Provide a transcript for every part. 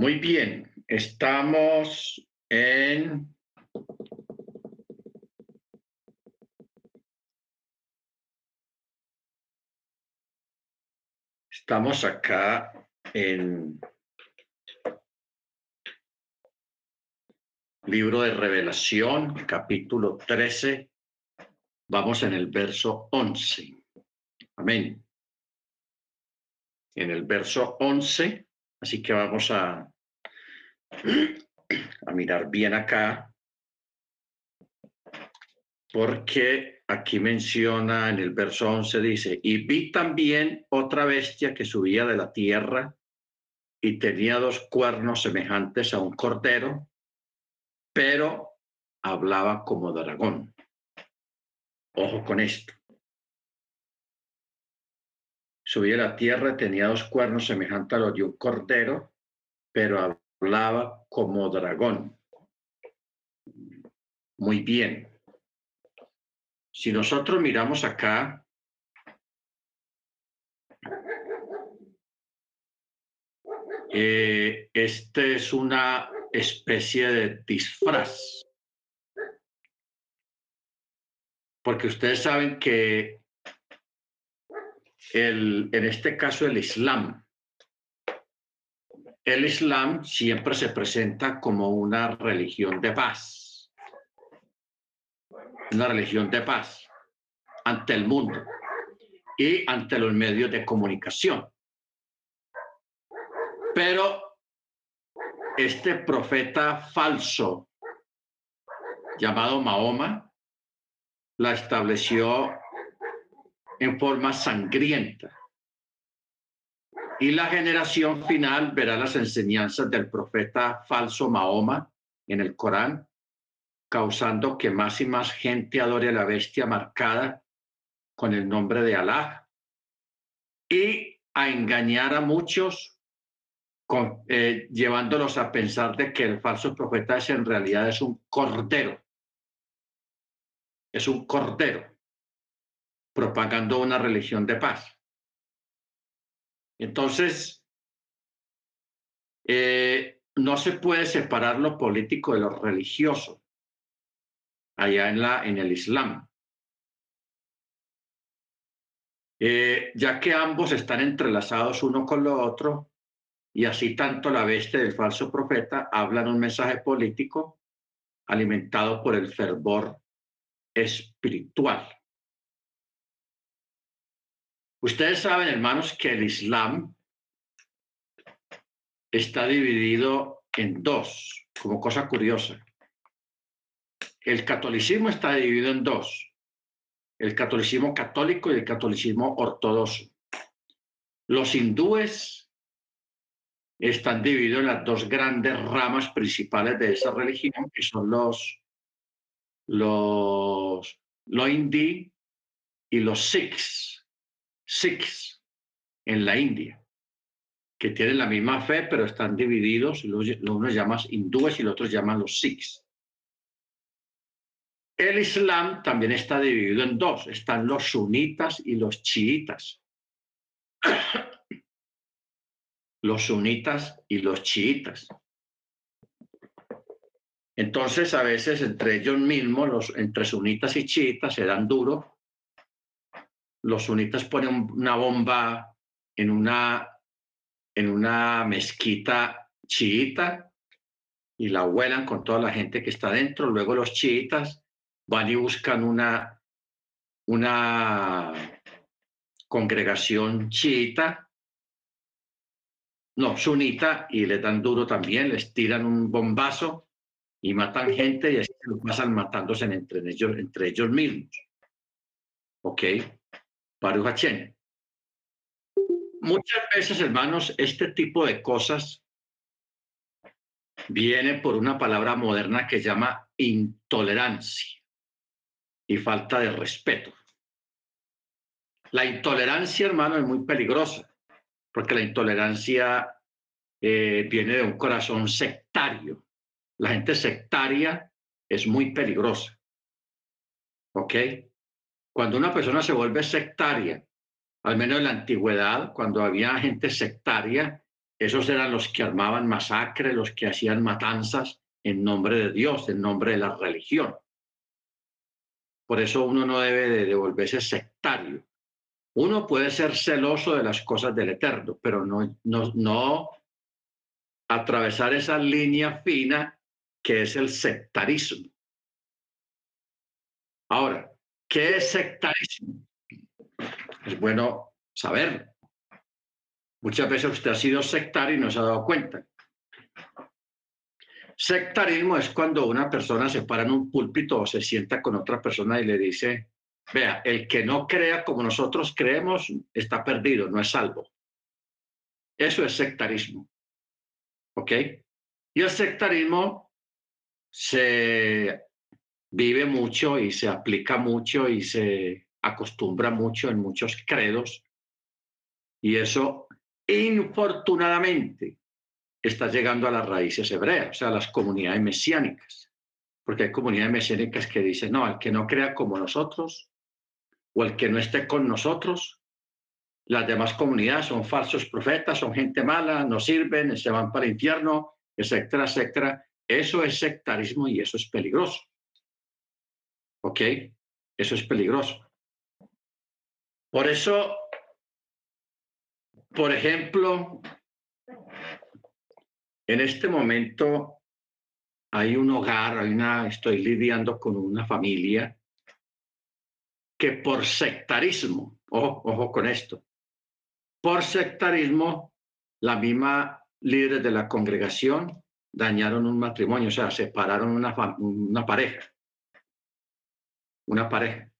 Muy bien, estamos en Estamos acá en libro de revelación, capítulo 13. Vamos en el verso 11. Amén. En el verso 11, así que vamos a, a mirar bien acá, porque aquí menciona en el verso 11, dice, y vi también otra bestia que subía de la tierra y tenía dos cuernos semejantes a un cordero, pero hablaba como dragón. Ojo con esto. Subía a la tierra, tenía dos cuernos semejantes a los de un cordero, pero hablaba como dragón. Muy bien. Si nosotros miramos acá, eh, este es una especie de disfraz. Porque ustedes saben que el, en este caso el Islam, el Islam siempre se presenta como una religión de paz una religión de paz ante el mundo y ante los medios de comunicación. Pero este profeta falso llamado Mahoma la estableció en forma sangrienta. Y la generación final verá las enseñanzas del profeta falso Mahoma en el Corán causando que más y más gente adore a la bestia marcada con el nombre de Alá y a engañar a muchos, eh, llevándolos a pensar de que el falso profeta es en realidad es un cordero, es un cordero, propagando una religión de paz. Entonces, eh, no se puede separar lo político de lo religioso allá en, la, en el Islam. Eh, ya que ambos están entrelazados uno con lo otro, y así tanto la bestia del falso profeta hablan un mensaje político alimentado por el fervor espiritual. Ustedes saben, hermanos, que el Islam está dividido en dos, como cosa curiosa el catolicismo está dividido en dos, el catolicismo católico y el catolicismo ortodoxo. Los hindúes están divididos en las dos grandes ramas principales de esa religión, que son los, los, los hindi y los sikhs, sikhs en la India, que tienen la misma fe, pero están divididos, los, unos llaman hindúes y los otros llaman los sikhs. El Islam también está dividido en dos, están los sunitas y los chiitas. los sunitas y los chiitas. Entonces, a veces entre ellos mismos, los, entre sunitas y chiitas, se dan duro. Los sunitas ponen una bomba en una, en una mezquita chiita y la vuelan con toda la gente que está dentro. Luego los chiitas van y buscan una, una congregación chiita, no, sunita, y le dan duro también, les tiran un bombazo y matan gente y así lo pasan matándose entre ellos, entre ellos mismos. ¿Ok? Muchas veces, hermanos, este tipo de cosas viene por una palabra moderna que llama intolerancia y falta de respeto. La intolerancia, hermano, es muy peligrosa, porque la intolerancia eh, viene de un corazón sectario. La gente sectaria es muy peligrosa. ¿Ok? Cuando una persona se vuelve sectaria, al menos en la antigüedad, cuando había gente sectaria, esos eran los que armaban masacres, los que hacían matanzas en nombre de Dios, en nombre de la religión. Por eso uno no debe de devolverse sectario. Uno puede ser celoso de las cosas del Eterno, pero no, no, no atravesar esa línea fina que es el sectarismo. Ahora, ¿qué es sectarismo? Es bueno saber. Muchas veces usted ha sido sectario y no se ha dado cuenta. Sectarismo es cuando una persona se para en un púlpito o se sienta con otra persona y le dice, vea, el que no crea como nosotros creemos está perdido, no es salvo. Eso es sectarismo. ¿Ok? Y el sectarismo se vive mucho y se aplica mucho y se acostumbra mucho en muchos credos. Y eso, infortunadamente, está llegando a las raíces hebreas, o sea, a las comunidades mesiánicas. Porque hay comunidades mesiánicas que dicen, no, el que no crea como nosotros o el que no esté con nosotros las demás comunidades son falsos profetas, son gente mala, no sirven, se van para el infierno, etcétera, etcétera. Eso es sectarismo y eso es peligroso. ¿Ok? Eso es peligroso. Por eso, por ejemplo, en este momento hay un hogar, hay una, estoy lidiando con una familia que por sectarismo, ojo, con esto, por sectarismo, la misma líderes de la congregación dañaron un matrimonio, o sea, separaron una pareja. Una pareja.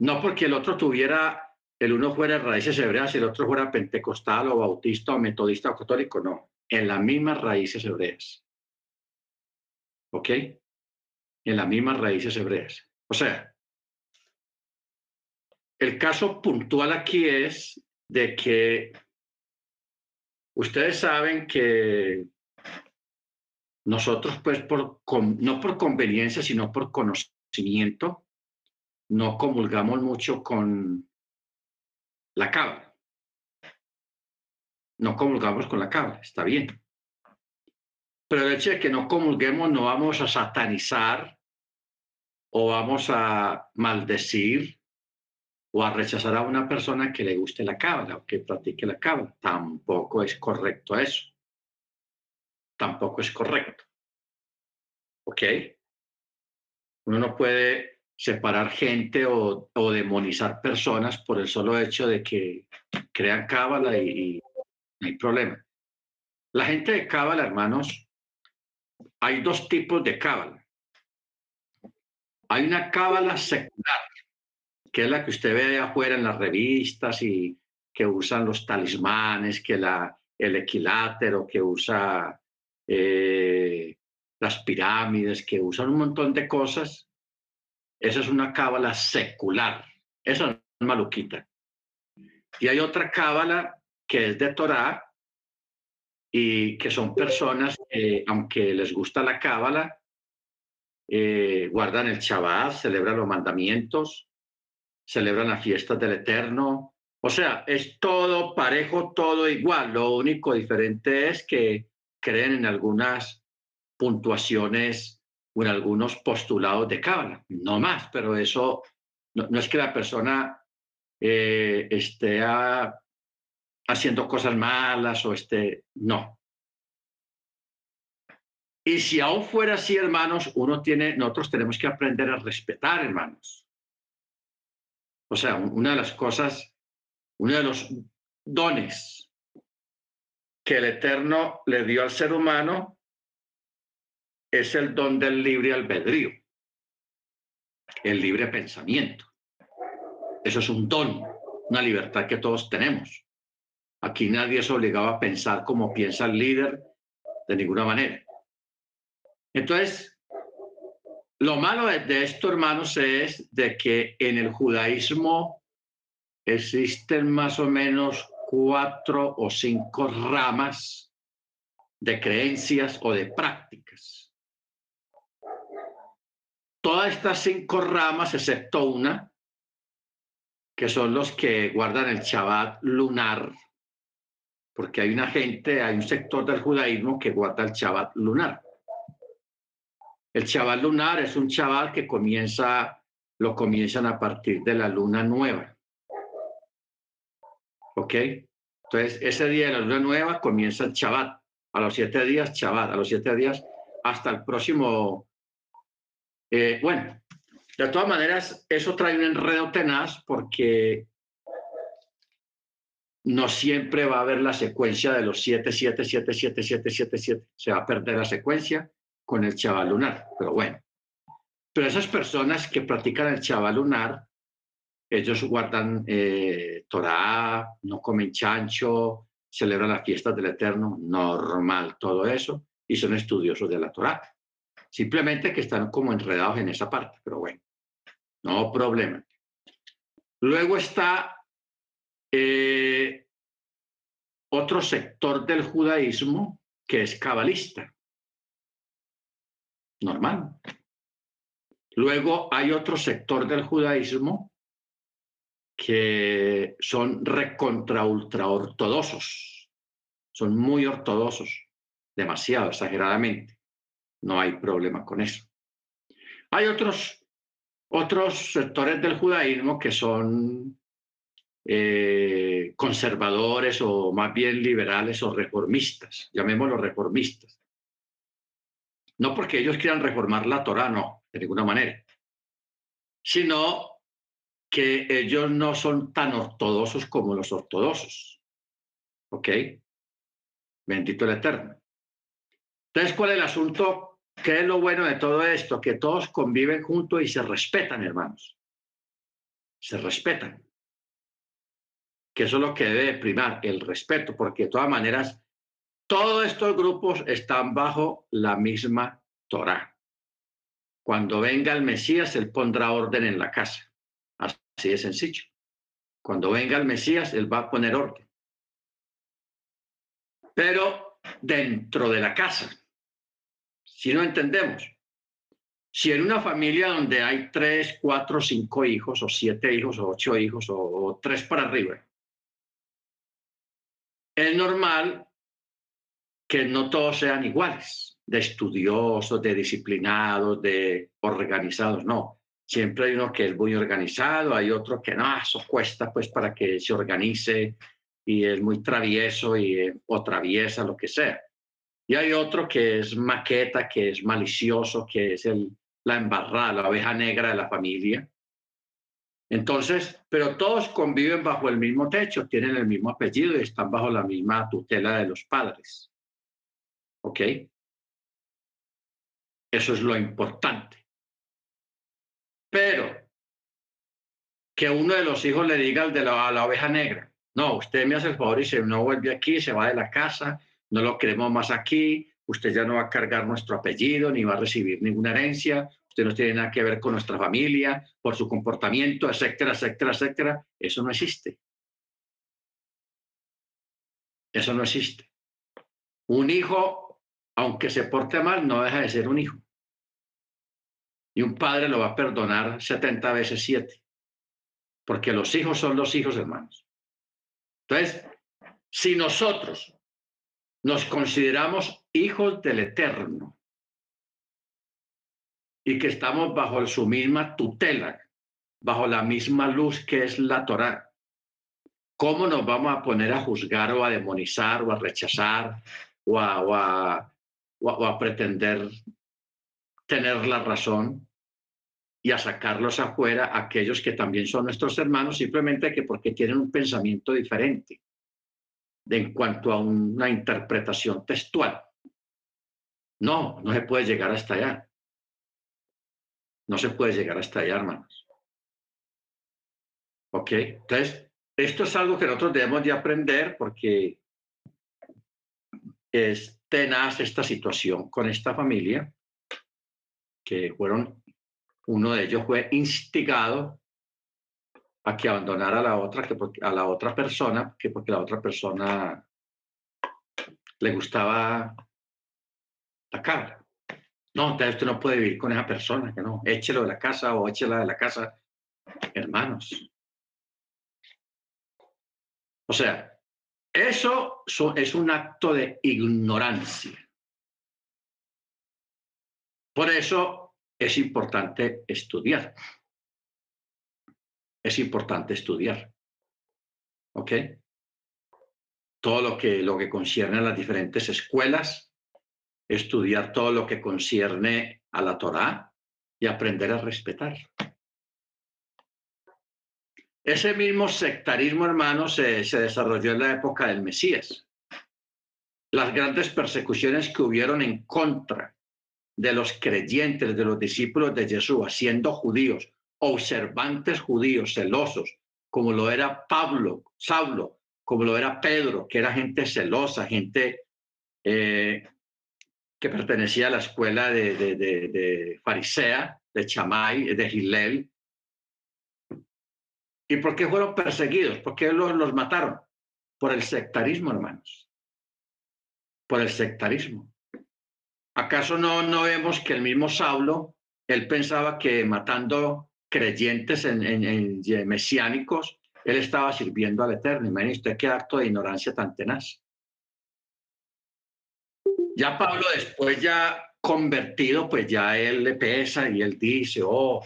No porque el otro tuviera, el uno fuera raíces hebreas y el otro fuera pentecostal o bautista o metodista o católico, no. En las mismas raíces hebreas. ¿Ok? En las mismas raíces hebreas. O sea, el caso puntual aquí es de que ustedes saben que nosotros, pues, por, no por conveniencia, sino por conocimiento, no comulgamos mucho con la cabra. No comulgamos con la cabra, está bien. Pero el hecho de que no comulguemos no vamos a satanizar o vamos a maldecir o a rechazar a una persona que le guste la cábala o que practique la cábala. Tampoco es correcto eso. Tampoco es correcto. ¿Ok? Uno no puede separar gente o, demonizar personas por el solo hecho de que crean cábala y, no hay problema. La gente de cábala, hermanos, hay dos tipos de cábala. Hay una cábala secular, que es la que usted ve afuera en las revistas y que usan los talismanes, que la, el equilátero, que usa eh, las pirámides, que usan un montón de cosas. Esa es una cábala secular. Esa es maluquita. Y hay otra cábala que es de Torah y que son personas que, aunque les gusta la cábala, eh, guardan el Shabbat, celebran los mandamientos, celebran las fiestas del Eterno. O sea, es todo parejo, todo igual. Lo único diferente es que creen en algunas puntuaciones o en algunos postulados de Cábala, no más, pero eso no, es que la persona eh, esté haciendo cosas malas o esté, no. Y si aún fuera así, hermanos, uno tiene, nosotros tenemos que aprender a respetar, hermanos. O sea, una de las cosas, uno de los dones que el Eterno le dio al ser humano es el don del libre albedrío, el libre pensamiento. Eso es un don, una libertad que todos tenemos. Aquí nadie es obligado a pensar como piensa el líder de ninguna manera. Entonces, lo malo de esto, hermanos, es de que en el judaísmo existen más o menos cuatro o cinco ramas de creencias o de prácticas. Todas estas cinco ramas, excepto una, que son los que guardan el Shabbat lunar, porque hay una gente, hay un sector del judaísmo que guarda el Shabbat lunar. El Shabbat lunar es un Shabbat que comienza, lo comienzan a partir de la luna nueva. ¿Ok? Entonces, ese día de la luna nueva comienza el Shabbat. A los siete días, Shabbat. A los siete días, hasta el próximo. Eh, bueno, de todas maneras, eso trae un enredo tenaz porque no siempre va a haber la secuencia de los 7, 7, 7, 7, 7, 7, 7. Se va a perder la secuencia con el chaval lunar, pero bueno. Pero esas personas que practican el chaval lunar, ellos guardan eh, Torah, no comen chancho, celebran las fiestas del Eterno, normal todo eso, y son estudiosos de la Torah. Simplemente que están como enredados en esa parte, pero bueno, no problema. Luego está eh, otro sector del judaísmo que es cabalista. Normal. Luego hay otro sector del judaísmo que son recontra. Son muy ortodoxos, demasiado exageradamente. No hay problema con eso. Hay otros, otros sectores del judaísmo que son eh, conservadores o más bien liberales o reformistas, llamémoslos reformistas. No porque ellos quieran reformar la Torah, no, de ninguna manera, sino que ellos no son tan ortodoxos como los ortodoxos. ¿Ok? Bendito el Eterno. Entonces, ¿cuál es el asunto? ¿Qué es lo bueno de todo esto? Que todos conviven juntos y se respetan, hermanos. Se respetan que eso es lo que debe primar, el respeto, porque de todas maneras, todos estos grupos están bajo la misma Torah. Cuando venga el Mesías, él pondrá orden en la casa. Así de sencillo. Cuando venga el Mesías, él va a poner orden. Pero dentro de la casa, si no entendemos, si en una familia donde hay tres, cuatro, cinco hijos, o siete hijos, o ocho hijos, o tres para arriba, es normal que no todos sean iguales, de estudiosos, de disciplinados, de organizados, no. Siempre hay uno que es muy organizado, hay otro que no, eso cuesta pues para que se organice y es muy travieso y, eh, o traviesa, lo que sea. Y hay otro que es maqueta, que es malicioso, que es el, la embarrada, la oveja negra de la familia. Entonces, pero todos conviven bajo el mismo techo, tienen el mismo apellido y están bajo la misma tutela de los padres. ¿Ok? Eso es lo importante. Pero que uno de los hijos le diga al de la, a la oveja negra, no, usted me hace el favor y se no vuelve aquí, se va de la casa, no lo queremos más aquí, usted ya no va a cargar nuestro apellido ni va a recibir ninguna herencia, usted no tiene nada que ver con nuestra familia, por su comportamiento, etcétera, etcétera, etcétera. Eso no existe. Eso no existe. Un hijo, aunque se porte mal, no deja de ser un hijo. Y un padre lo va a perdonar 70 veces 7. Porque los hijos son los hijos, hermanos. Entonces, si nosotros nos consideramos hijos del Eterno, y que estamos bajo su misma tutela, bajo la misma luz que es la Torá. ¿Cómo nos vamos a poner a juzgar o a demonizar o a rechazar o a, o a pretender tener la razón y a sacarlos afuera aquellos que también son nuestros hermanos, simplemente que porque tienen un pensamiento diferente en cuanto a una interpretación textual. No, no se puede llegar hasta allá. No se puede llegar hasta allá, hermanos. ¿Ok? Entonces, esto es algo que nosotros debemos de aprender porque es tenaz esta situación con esta familia, que fueron, uno de ellos fue instigado a que abandonara a la otra, que a la otra persona, que porque la otra persona le gustaba la cara. No, entonces usted no puede vivir con esa persona, que no, échelo de la casa o échela de la casa, hermanos. O sea, Eso es un acto de ignorancia. Por eso es importante estudiar. Es importante estudiar. ¿Ok? Todo lo que, lo que concierne a las diferentes escuelas, estudiar todo lo que concierne a la Torá y aprender a respetar. Ese mismo sectarismo, hermano, se, se desarrolló en la época del Mesías. Las grandes persecuciones que hubieron en contra de los creyentes, de los discípulos de Jesús, siendo judíos, observantes judíos, celosos, como lo era Pablo, Saulo, como lo era Pedro, que era gente celosa, gente eh, que pertenecía a la escuela de, de, de, farisea, de Chamay, de Gilel. ¿Y por qué fueron perseguidos? ¿Por qué los, los mataron? Por el sectarismo, hermanos. Por el sectarismo. ¿Acaso no, no vemos que el mismo Saulo, él pensaba que matando creyentes en, mesiánicos, él estaba sirviendo al Eterno? Imagínese usted qué acto de ignorancia tan tenaz. Ya Pablo después ya convertido, pues ya él le pesa y él dice, oh,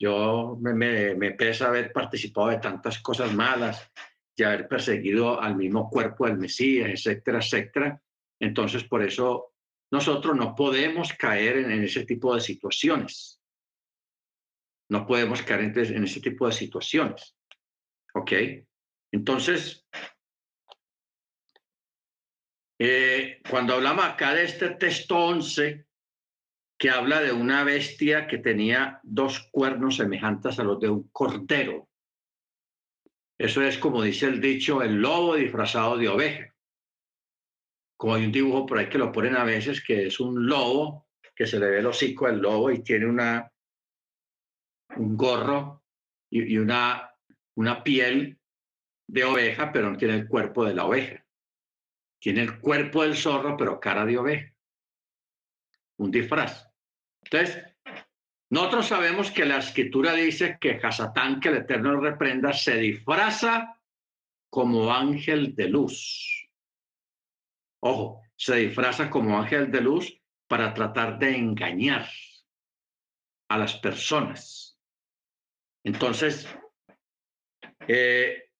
yo me, me, me pesa haber participado de tantas cosas malas y haber perseguido al mismo cuerpo del Mesías, etcétera, etcétera. Entonces, por eso nosotros no podemos caer en, ese tipo de situaciones. No podemos caer en, ese tipo de situaciones. ¿Ok? Entonces, eh, cuando hablamos acá de este texto 11, que habla de una bestia que tenía dos cuernos semejantes a los de un cordero. Eso es como dice el dicho, el lobo disfrazado de oveja como hay un dibujo por ahí que lo ponen a veces, que es un lobo, que se le ve el hocico del lobo y tiene una, un gorro y, una, una piel de oveja, pero no tiene el cuerpo de la oveja. Tiene el cuerpo del zorro, pero cara de oveja. Un disfraz. Entonces, nosotros sabemos que la escritura dice que Hasatán, que el Eterno reprenda, se disfraza como ángel de luz. Ojo, se disfraza como ángel de luz para tratar de engañar a las personas. Entonces, eh,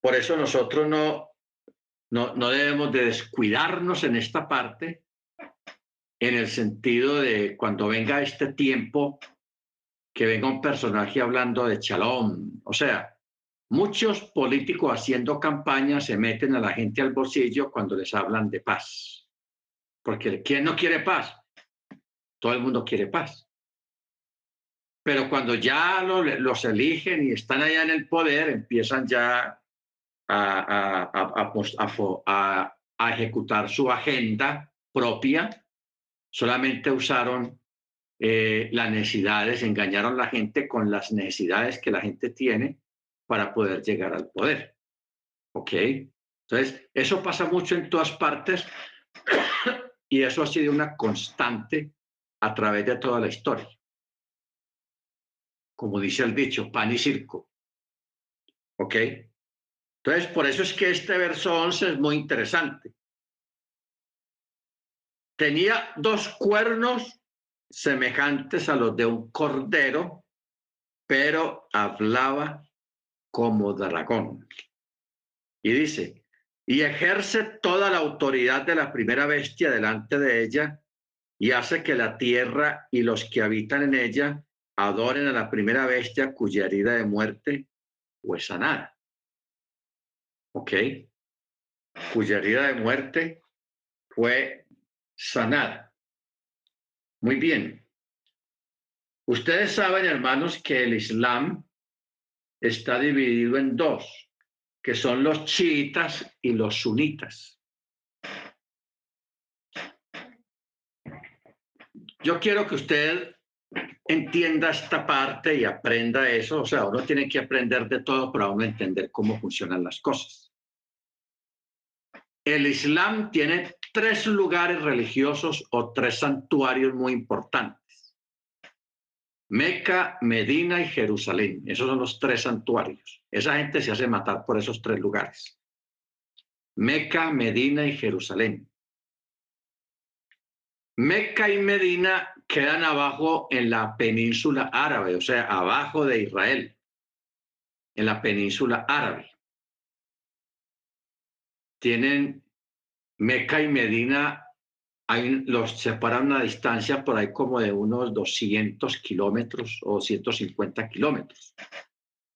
por eso nosotros no, no, no debemos de descuidarnos en esta parte, en el sentido de cuando venga este tiempo, que venga un personaje hablando de chalón, o sea, Muchos políticos haciendo campaña se meten a la gente al bolsillo cuando les hablan de paz. Porque ¿quién no quiere paz? Todo el mundo quiere paz. Pero cuando ya los eligen y están allá en el poder, empiezan ya a, a ejecutar su agenda propia. Solamente usaron eh, las necesidades, engañaron a la gente con las necesidades que la gente tiene para poder llegar al poder. ¿Ok? Entonces, eso pasa mucho en todas partes y eso ha sido una constante a través de toda la historia. Como dice el dicho, pan y circo. ¿Ok? Entonces, por eso es que este verso 11 es muy interesante. Tenía dos cuernos semejantes a los de un cordero, pero hablaba como dragón. Y dice, y ejerce toda la autoridad de la primera bestia delante de ella y hace que la tierra y los que habitan en ella adoren a la primera bestia cuya herida de muerte fue sanada. ¿Ok? Cuya herida de muerte fue sanada. Muy bien. Ustedes saben, hermanos, que el Islam está dividido en dos, que son los chiitas y los sunitas. Yo quiero que usted entienda esta parte y aprenda eso. O sea, uno tiene que aprender de todo para uno entender cómo funcionan las cosas. El Islam tiene tres lugares religiosos o tres santuarios muy importantes. Meca, Medina y Jerusalén. Esos son los tres santuarios. Esa gente se hace matar por esos tres lugares. Meca, Medina y Jerusalén. Meca y Medina quedan abajo en la península árabe, o sea, abajo de Israel, en la península árabe. Tienen Meca y Medina, hay, los separan una distancia por ahí como de unos 200 kilómetros o 150 kilómetros.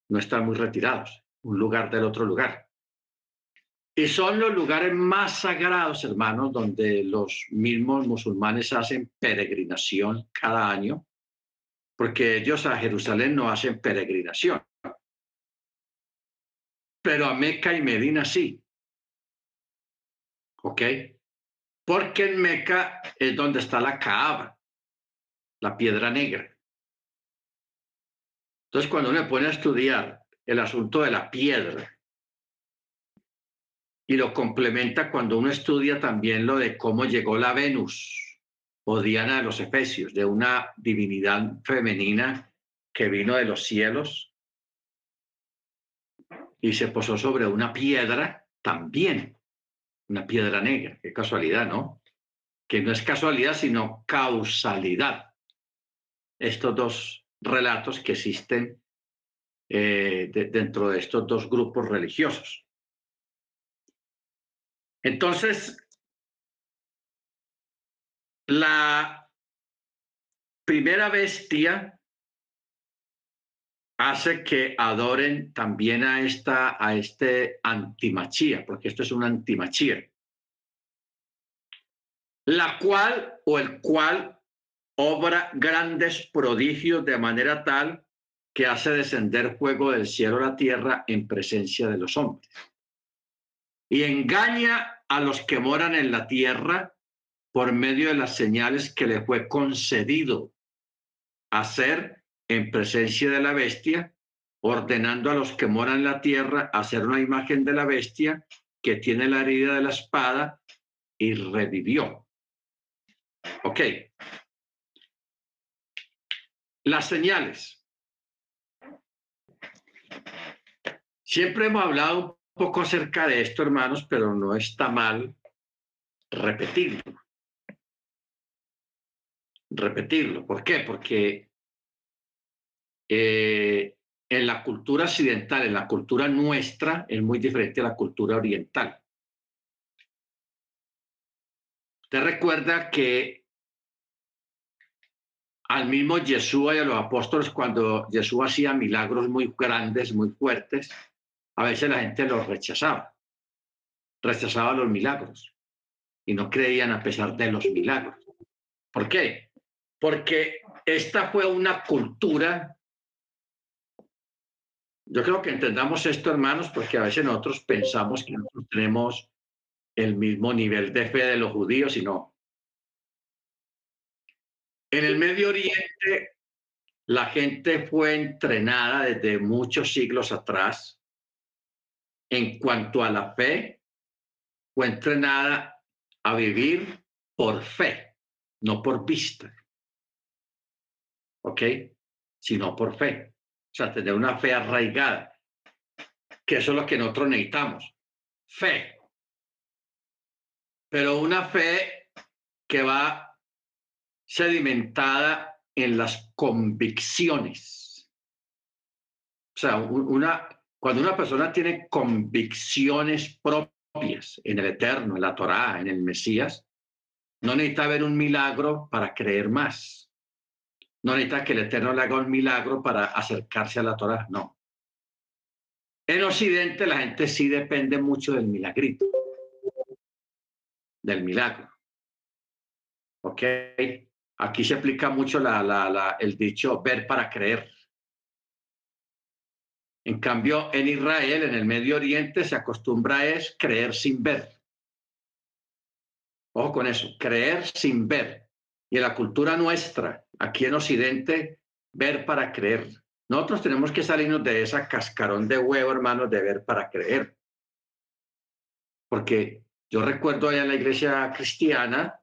No están muy retirados, un lugar del otro lugar. Y son los lugares más sagrados, hermanos, donde los mismos musulmanes hacen peregrinación cada año, porque ellos a Jerusalén no hacen peregrinación. Pero a Meca y Medina sí. ¿Ok? Porque en Meca es donde está la Kaaba, la piedra negra. Entonces, cuando uno pone a estudiar el asunto de la piedra, y lo complementa cuando uno estudia también lo de cómo llegó la Venus o Diana de los Efesios, de una divinidad femenina que vino de los cielos y se posó sobre una piedra también, una piedra negra. Qué casualidad, ¿no? Que no es casualidad, sino causalidad. Estos dos relatos que existen eh, dentro de estos dos grupos religiosos. Entonces, la primera bestia hace que adoren también a esta a este antimachía, porque esto es un antimachía, la cual o el cual obra grandes prodigios de manera tal que hace descender fuego del cielo a la tierra en presencia de los hombres. Y engaña a los que moran en la tierra por medio de las señales que le fue concedido hacer en presencia de la bestia, ordenando a los que moran en la tierra hacer una imagen de la bestia que tiene la herida de la espada y revivió. Ok. Las señales. Siempre hemos hablado poco acerca de esto, hermanos, pero no está mal repetirlo. Repetirlo. ¿Por qué? Porque eh, en la cultura occidental, en la cultura nuestra, es muy diferente a la cultura oriental. Usted recuerda que al mismo Jesús y a los apóstoles, cuando Jesús hacía milagros muy grandes, muy fuertes, a veces la gente los rechazaba, rechazaba los milagros y no creían a pesar de los milagros. ¿Por qué? Porque esta fue una cultura. Yo creo que entendamos esto, hermanos, porque a veces nosotros pensamos que nosotros tenemos el mismo nivel de fe de los judíos y no. En el Medio Oriente, la gente fue entrenada desde muchos siglos atrás en cuanto a la fe, fue entrenada a vivir por fe, no por vista. ¿Ok? Sino por fe. O sea, tener una fe arraigada, que eso es lo que nosotros necesitamos. Fe. Pero una fe que va sedimentada en las convicciones. O sea, una, cuando una persona tiene convicciones propias en el Eterno, en la Torá, en el Mesías, no necesita ver un milagro para creer más. No necesita que el Eterno le haga un milagro para acercarse a la Torá, no. En Occidente la gente sí depende mucho del milagrito, del milagro. ¿Ok? Aquí se aplica mucho el dicho ver para creer. En cambio, en Israel, en el Medio Oriente, se acostumbra es creer sin ver. Ojo con eso, creer sin ver. Y en la cultura nuestra, aquí en Occidente, ver para creer. Nosotros tenemos que salirnos de esa cascarón de huevo, hermanos, de ver para creer. Porque yo recuerdo allá en la iglesia cristiana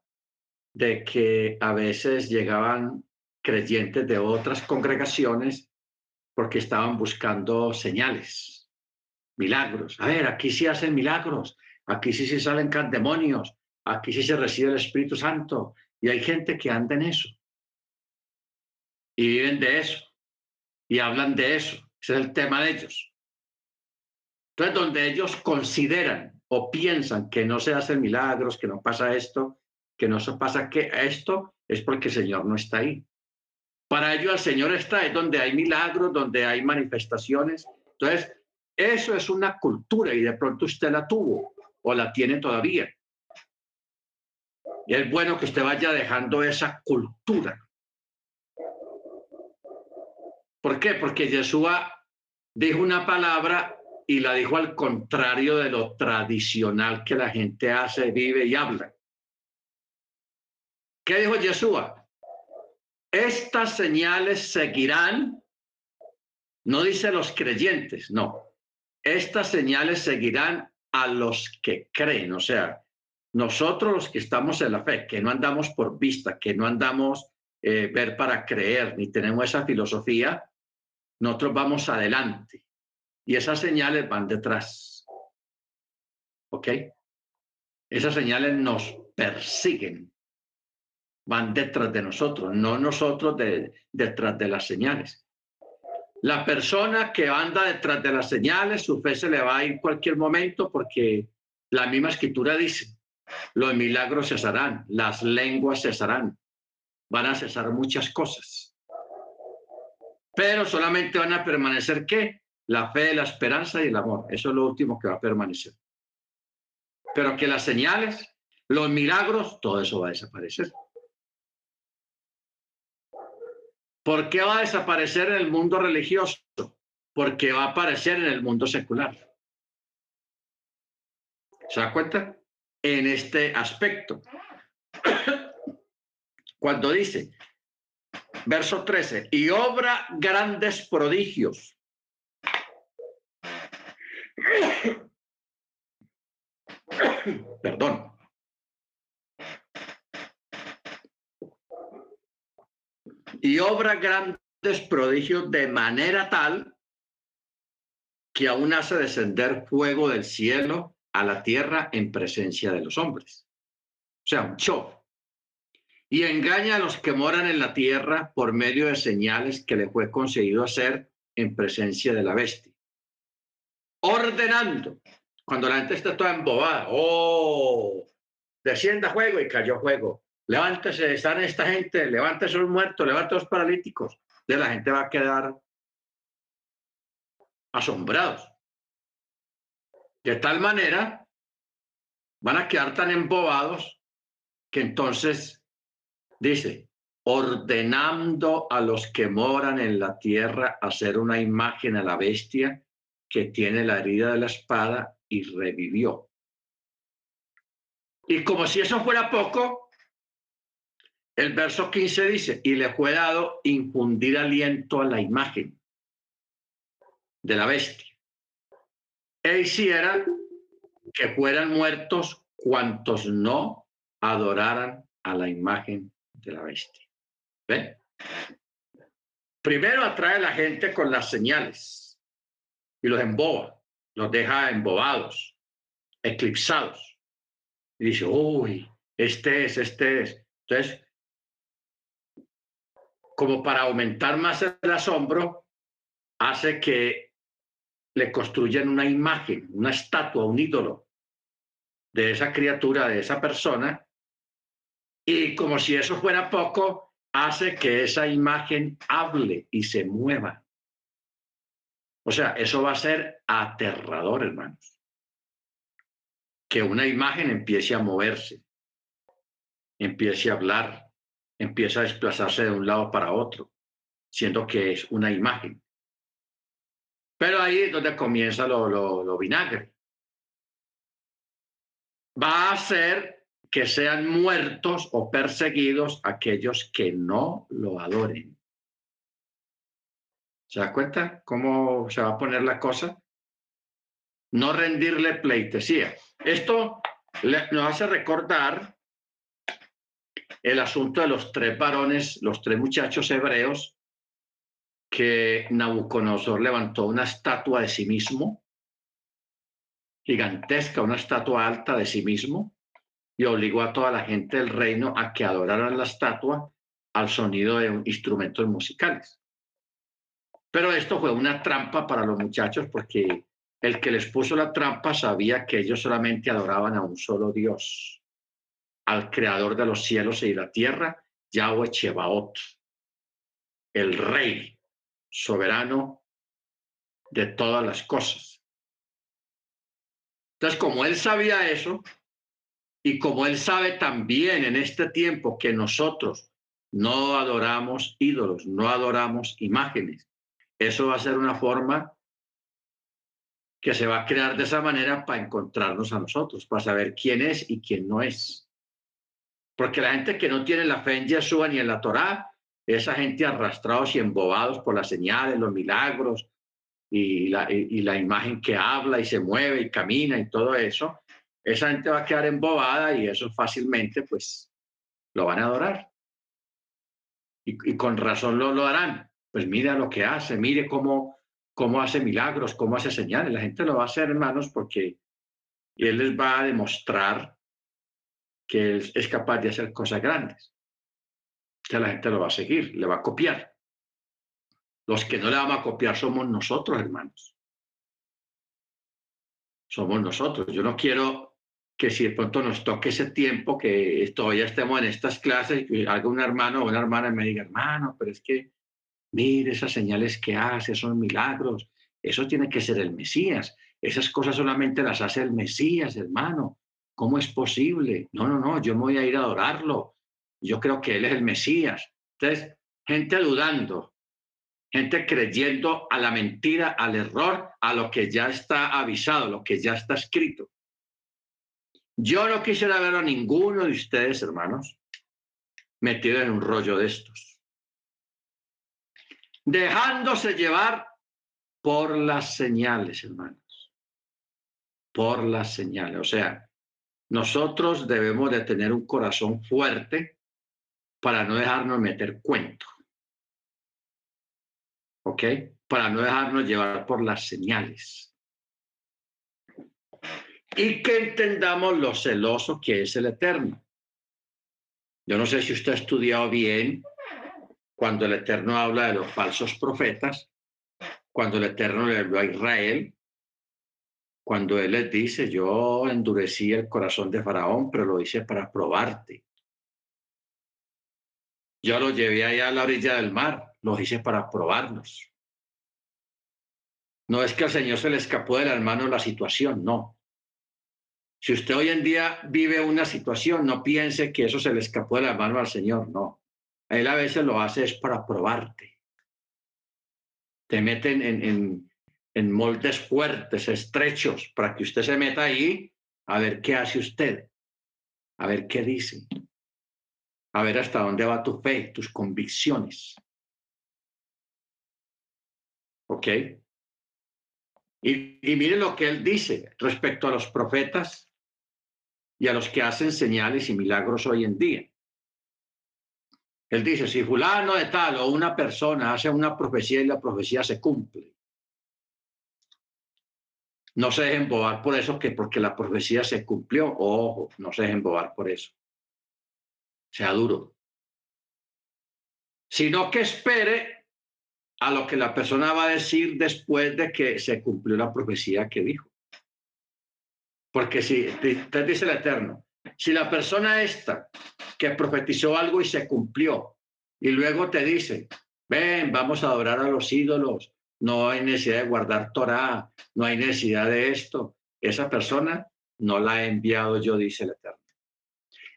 de que a veces llegaban creyentes de otras congregaciones porque estaban buscando señales, milagros. A ver, aquí sí hacen milagros. aquí sí se salen demonios, aquí sí se recibe el Espíritu Santo. Y hay gente que anda en eso. Y viven de eso. Y hablan de eso. Ese es el tema de ellos. Entonces, donde ellos consideran o piensan que no se hacen milagros, que no pasa esto, que no se pasa que esto, es porque el Señor no está ahí. Para ello el Señor está, es donde hay milagros, donde hay manifestaciones. Entonces, eso es una cultura y de pronto usted la tuvo o la tiene todavía. Y es bueno que usted vaya dejando esa cultura. ¿Por qué? Porque Yeshua dijo una palabra y la dijo al contrario de lo tradicional que la gente hace, vive y habla. ¿Qué dijo Yeshua? Estas señales seguirán, no dice los creyentes, no. Estas señales seguirán a los que creen, o sea, nosotros los que estamos en la fe, que no andamos por vista, que no andamos eh, ver para creer, ni tenemos esa filosofía, nosotros vamos adelante y esas señales van detrás. ¿Ok? Esas señales nos persiguen van detrás de nosotros, no nosotros detrás de las señales. La persona que anda detrás de las señales, su fe se le va a ir cualquier momento porque la misma escritura dice, los milagros cesarán, las lenguas cesarán, van a cesar muchas cosas. Pero solamente van a permanecer qué? La fe, la esperanza y el amor. Eso es lo último que va a permanecer. Pero que las señales, los milagros, todo eso va a desaparecer. ¿Por qué va a desaparecer en el mundo religioso? Porque va a aparecer en el mundo secular. ¿Se da cuenta? En este aspecto. Cuando dice, verso 13, y obra grandes prodigios. Perdón. y obra grandes prodigios de manera tal que aún hace descender fuego del cielo a la tierra en presencia de los hombres. O sea, un show. Y engaña a los que moran en la tierra por medio de señales que le fue concedido hacer en presencia de la bestia. Ordenando, cuando la gente está toda embobada, oh, descienda juego y cayó juego levántese, están esta gente, levántese los muertos, levántese los paralíticos. De la gente va a quedar asombrados. De tal manera, van a quedar tan embobados que entonces dice, ordenando a los que moran en la tierra hacer una imagen a la bestia que tiene la herida de la espada y revivió. Y como si eso fuera poco, el verso 15 dice, y le fue dado infundir aliento a la imagen de la bestia. E hiciera que fueran muertos cuantos no adoraran a la imagen de la bestia. ¿Ven? Primero atrae a la gente con las señales y los emboba, los deja embobados, eclipsados. Y dice, uy, este es, este es. Entonces, como para aumentar más el asombro, hace que le construyan una imagen, una estatua, un ídolo de esa criatura, de esa persona, y como si eso fuera poco, hace que esa imagen hable y se mueva. O sea, eso va a ser aterrador, hermanos. Que una imagen empiece a moverse, empiece a hablar, empieza a desplazarse de un lado para otro, siendo que es una imagen. Pero ahí es donde comienza lo, lo, vinagre. Va a hacer que sean muertos o perseguidos aquellos que no lo adoren. ¿Se da cuenta cómo se va a poner la cosa? No rendirle pleitesía. Esto nos hace recordar el asunto de los tres varones, los tres muchachos hebreos, que Nabucodonosor levantó una estatua de sí mismo gigantesca, una estatua alta de sí mismo, y obligó a toda la gente del reino a que adoraran la estatua al sonido de instrumentos musicales. Pero esto fue una trampa para los muchachos porque el que les puso la trampa sabía que ellos solamente adoraban a un solo Dios, al creador de los cielos y de la tierra, Yahweh Chebaot, el rey soberano de todas las cosas. Entonces, como él sabía eso, y como él sabe también en este tiempo que nosotros no adoramos ídolos, no adoramos imágenes, eso va a ser una forma que se va a crear de esa manera para encontrarnos a nosotros, para saber quién es y quién no es. Porque la gente que no tiene la fe en Yeshua ni en la Torá, esa gente arrastrados y embobados por las señales, los milagros y la, y la imagen que habla y se mueve y camina y todo eso, esa gente va a quedar embobada y eso fácilmente pues lo van a adorar. Y, con razón lo, lo harán. Pues mira lo que hace, mire cómo, cómo hace milagros, cómo hace señales. La gente lo va a hacer, hermanos, porque él les va a demostrar que él es capaz de hacer cosas grandes. Que la gente lo va a seguir, le va a copiar. Los que no le vamos a copiar somos nosotros, hermanos. Somos nosotros. Yo no quiero que si de pronto nos toque ese tiempo, que todavía estemos en estas clases, que algún hermano o una hermana me diga, hermano, pero es que mire esas señales que hace, son milagros, eso tiene que ser el Mesías, esas cosas solamente las hace el Mesías, hermano, ¿cómo es posible? No, no, no, yo me voy a ir a adorarlo, yo creo que Él es el Mesías. Entonces, gente dudando, gente creyendo a la mentira, al error, a lo que ya está avisado, lo que ya está escrito. Yo no quisiera ver a ninguno de ustedes, hermanos, metido en un rollo de estos. Dejándose llevar por las señales, hermanos. Por las señales. O sea, nosotros debemos de tener un corazón fuerte para no dejarnos meter cuento. ¿Ok? Para no dejarnos llevar por las señales y que entendamos lo celoso que es el Eterno. Yo no sé si usted ha estudiado bien cuando el Eterno habla de los falsos profetas, cuando el Eterno le habló a Israel, cuando Él les dice, yo endurecí el corazón de Faraón, pero lo hice para probarte. Yo lo llevé allá a la orilla del mar, lo hice para probarlos. No es que al Señor se le escapó de las manos la situación, no. Si usted hoy en día vive una situación, no piense que eso se le escapó de la mano al Señor, no. Él a veces lo hace es para probarte. Te meten en, moldes fuertes, estrechos, para que usted se meta ahí a ver qué hace usted, a ver qué dice, a ver hasta dónde va tu fe, tus convicciones. ¿Ok? Y mire lo que él dice respecto a los profetas y a los que hacen señales y milagros hoy en día. Él dice, si fulano de tal o una persona hace una profecía y la profecía se cumple, no se dejen bobar por eso, que porque la profecía se cumplió, ojo, no se dejen bobar por eso. Sea duro. Sino que espere a lo que la persona va a decir después de que se cumplió la profecía que dijo. Porque si te dice el Eterno, si la persona esta que profetizó algo y se cumplió, y luego te dice, ven, vamos a adorar a los ídolos, no hay necesidad de guardar Torah, no hay necesidad de esto, esa persona no la he enviado yo, dice el Eterno.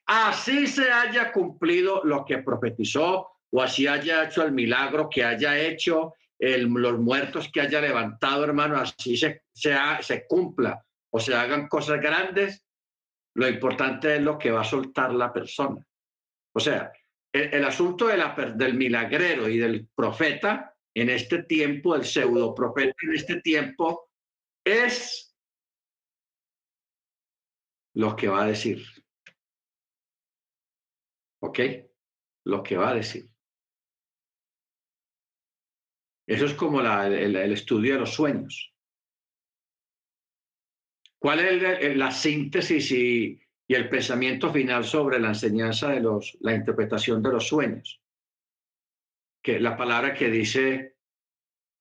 Así se haya cumplido lo que profetizó o así haya hecho el milagro que haya hecho, los muertos que haya levantado, hermano, así se, se cumpla o se hagan cosas grandes, lo importante es lo que va a soltar la persona. O sea, el, asunto de la, del milagrero y del profeta en este tiempo, del pseudo profeta en este tiempo, es lo que va a decir. ¿Ok? Lo que va a decir. Eso es como el estudio de los sueños. ¿Cuál es la síntesis y, y, el pensamiento final sobre la enseñanza de los, la interpretación de los sueños? Que la palabra que dice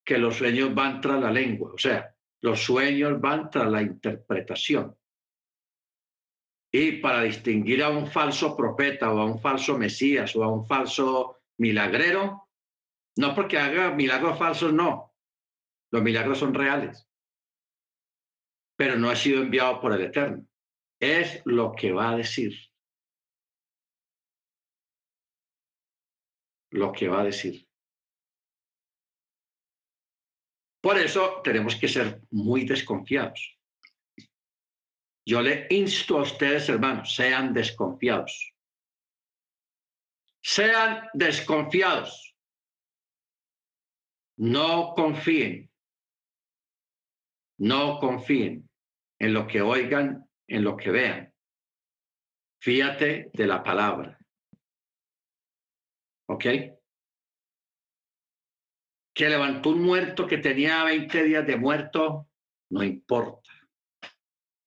que los sueños van tras la lengua, o sea, los sueños van tras la interpretación. Y para distinguir a un falso profeta o a un falso Mesías o a un falso milagrero, no porque haga milagros falsos, no. Los milagros son reales. Pero no ha sido enviado por el Eterno. Es lo que va a decir. Lo que va a decir. Por eso tenemos que ser muy desconfiados. Yo le insto a ustedes, hermanos, sean desconfiados. Sean desconfiados. No confíen. No confíen en lo que oigan, en lo que vean. Fíate de la palabra. ¿Ok? Que levantó un muerto que tenía 20 días de muerto, no importa.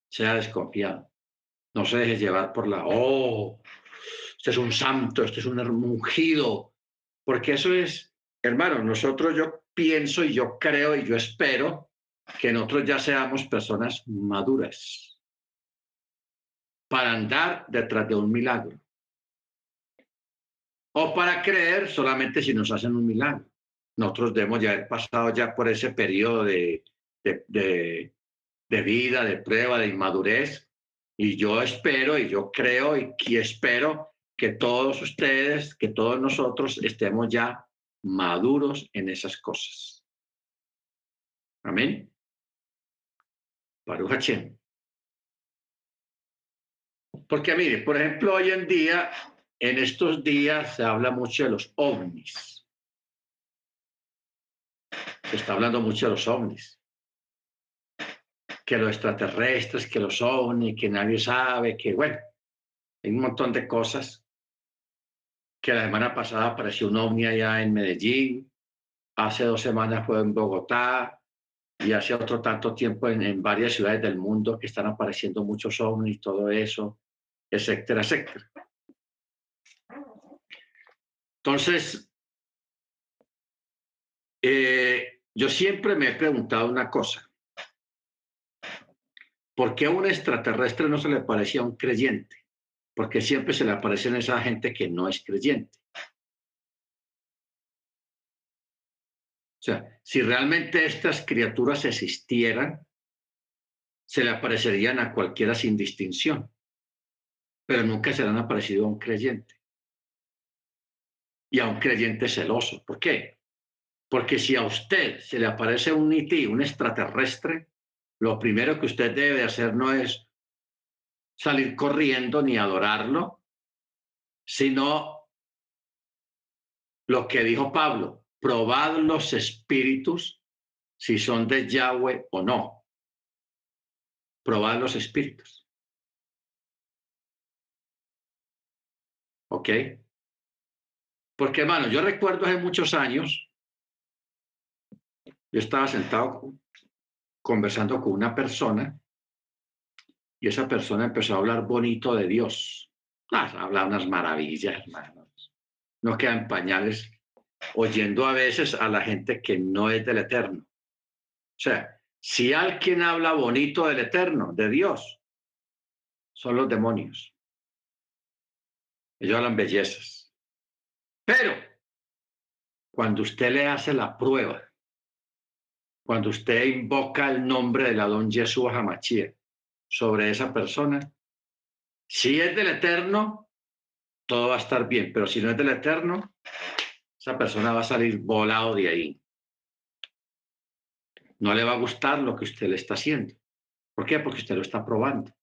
Sea desconfiado. No se deje llevar por la, oh, este es un santo, este es un ungido. Porque eso es, hermano, nosotros yo pienso y yo creo y yo espero que nosotros ya seamos personas maduras para andar detrás de un milagro. O para creer solamente si nos hacen un milagro. Nosotros debemos ya haber pasado ya por ese periodo de, de, de, vida, de prueba, de inmadurez. Y yo espero y yo creo y, y espero que todos ustedes, que todos nosotros estemos ya maduros en esas cosas. Amén. Baruch Porque mire, por ejemplo, hoy en día, en estos días se habla mucho de los ovnis. Se está hablando mucho de los ovnis. Que los extraterrestres, que los ovnis, que nadie sabe, que bueno, hay un montón de cosas. Que la semana pasada apareció un ovni allá en Medellín, hace dos semanas fue en Bogotá, y hace otro tanto tiempo en, varias ciudades del mundo que están apareciendo muchos ovnis, todo eso, etcétera, etcétera. Entonces, eh, yo siempre me he preguntado una cosa. ¿Por qué a un extraterrestre no se le parecía a un creyente? Porque siempre se le aparece a esa gente que no es creyente. Sea, si realmente estas criaturas existieran, se le aparecerían a cualquiera sin distinción, pero nunca se han aparecido a un creyente. Y a un creyente celoso. ¿Por qué? Porque si a usted se le aparece un IT, un extraterrestre, lo primero que usted debe hacer no es salir corriendo ni adorarlo, sino lo que dijo Pablo, probad los espíritus si son de Yahweh o no. Probad los espíritus. ¿Ok? Porque, hermano, yo recuerdo hace muchos años, yo estaba sentado conversando con una persona y esa persona empezó a hablar bonito de Dios. Ah, habla unas maravillas, hermanos. No quedan pañales oyendo a veces a la gente que no es del Eterno. O sea, si alguien habla bonito del Eterno, de Dios, son los demonios. Ellos hablan bellezas. Pero cuando usted le hace la prueba, cuando usted invoca el nombre del Adón Jesús Hamachie sobre esa persona, si es del Eterno, todo va a estar bien, pero si no es del Eterno, esa persona va a salir volado de ahí. No le va a gustar lo que usted le está haciendo. ¿Por qué? Porque usted lo está probando.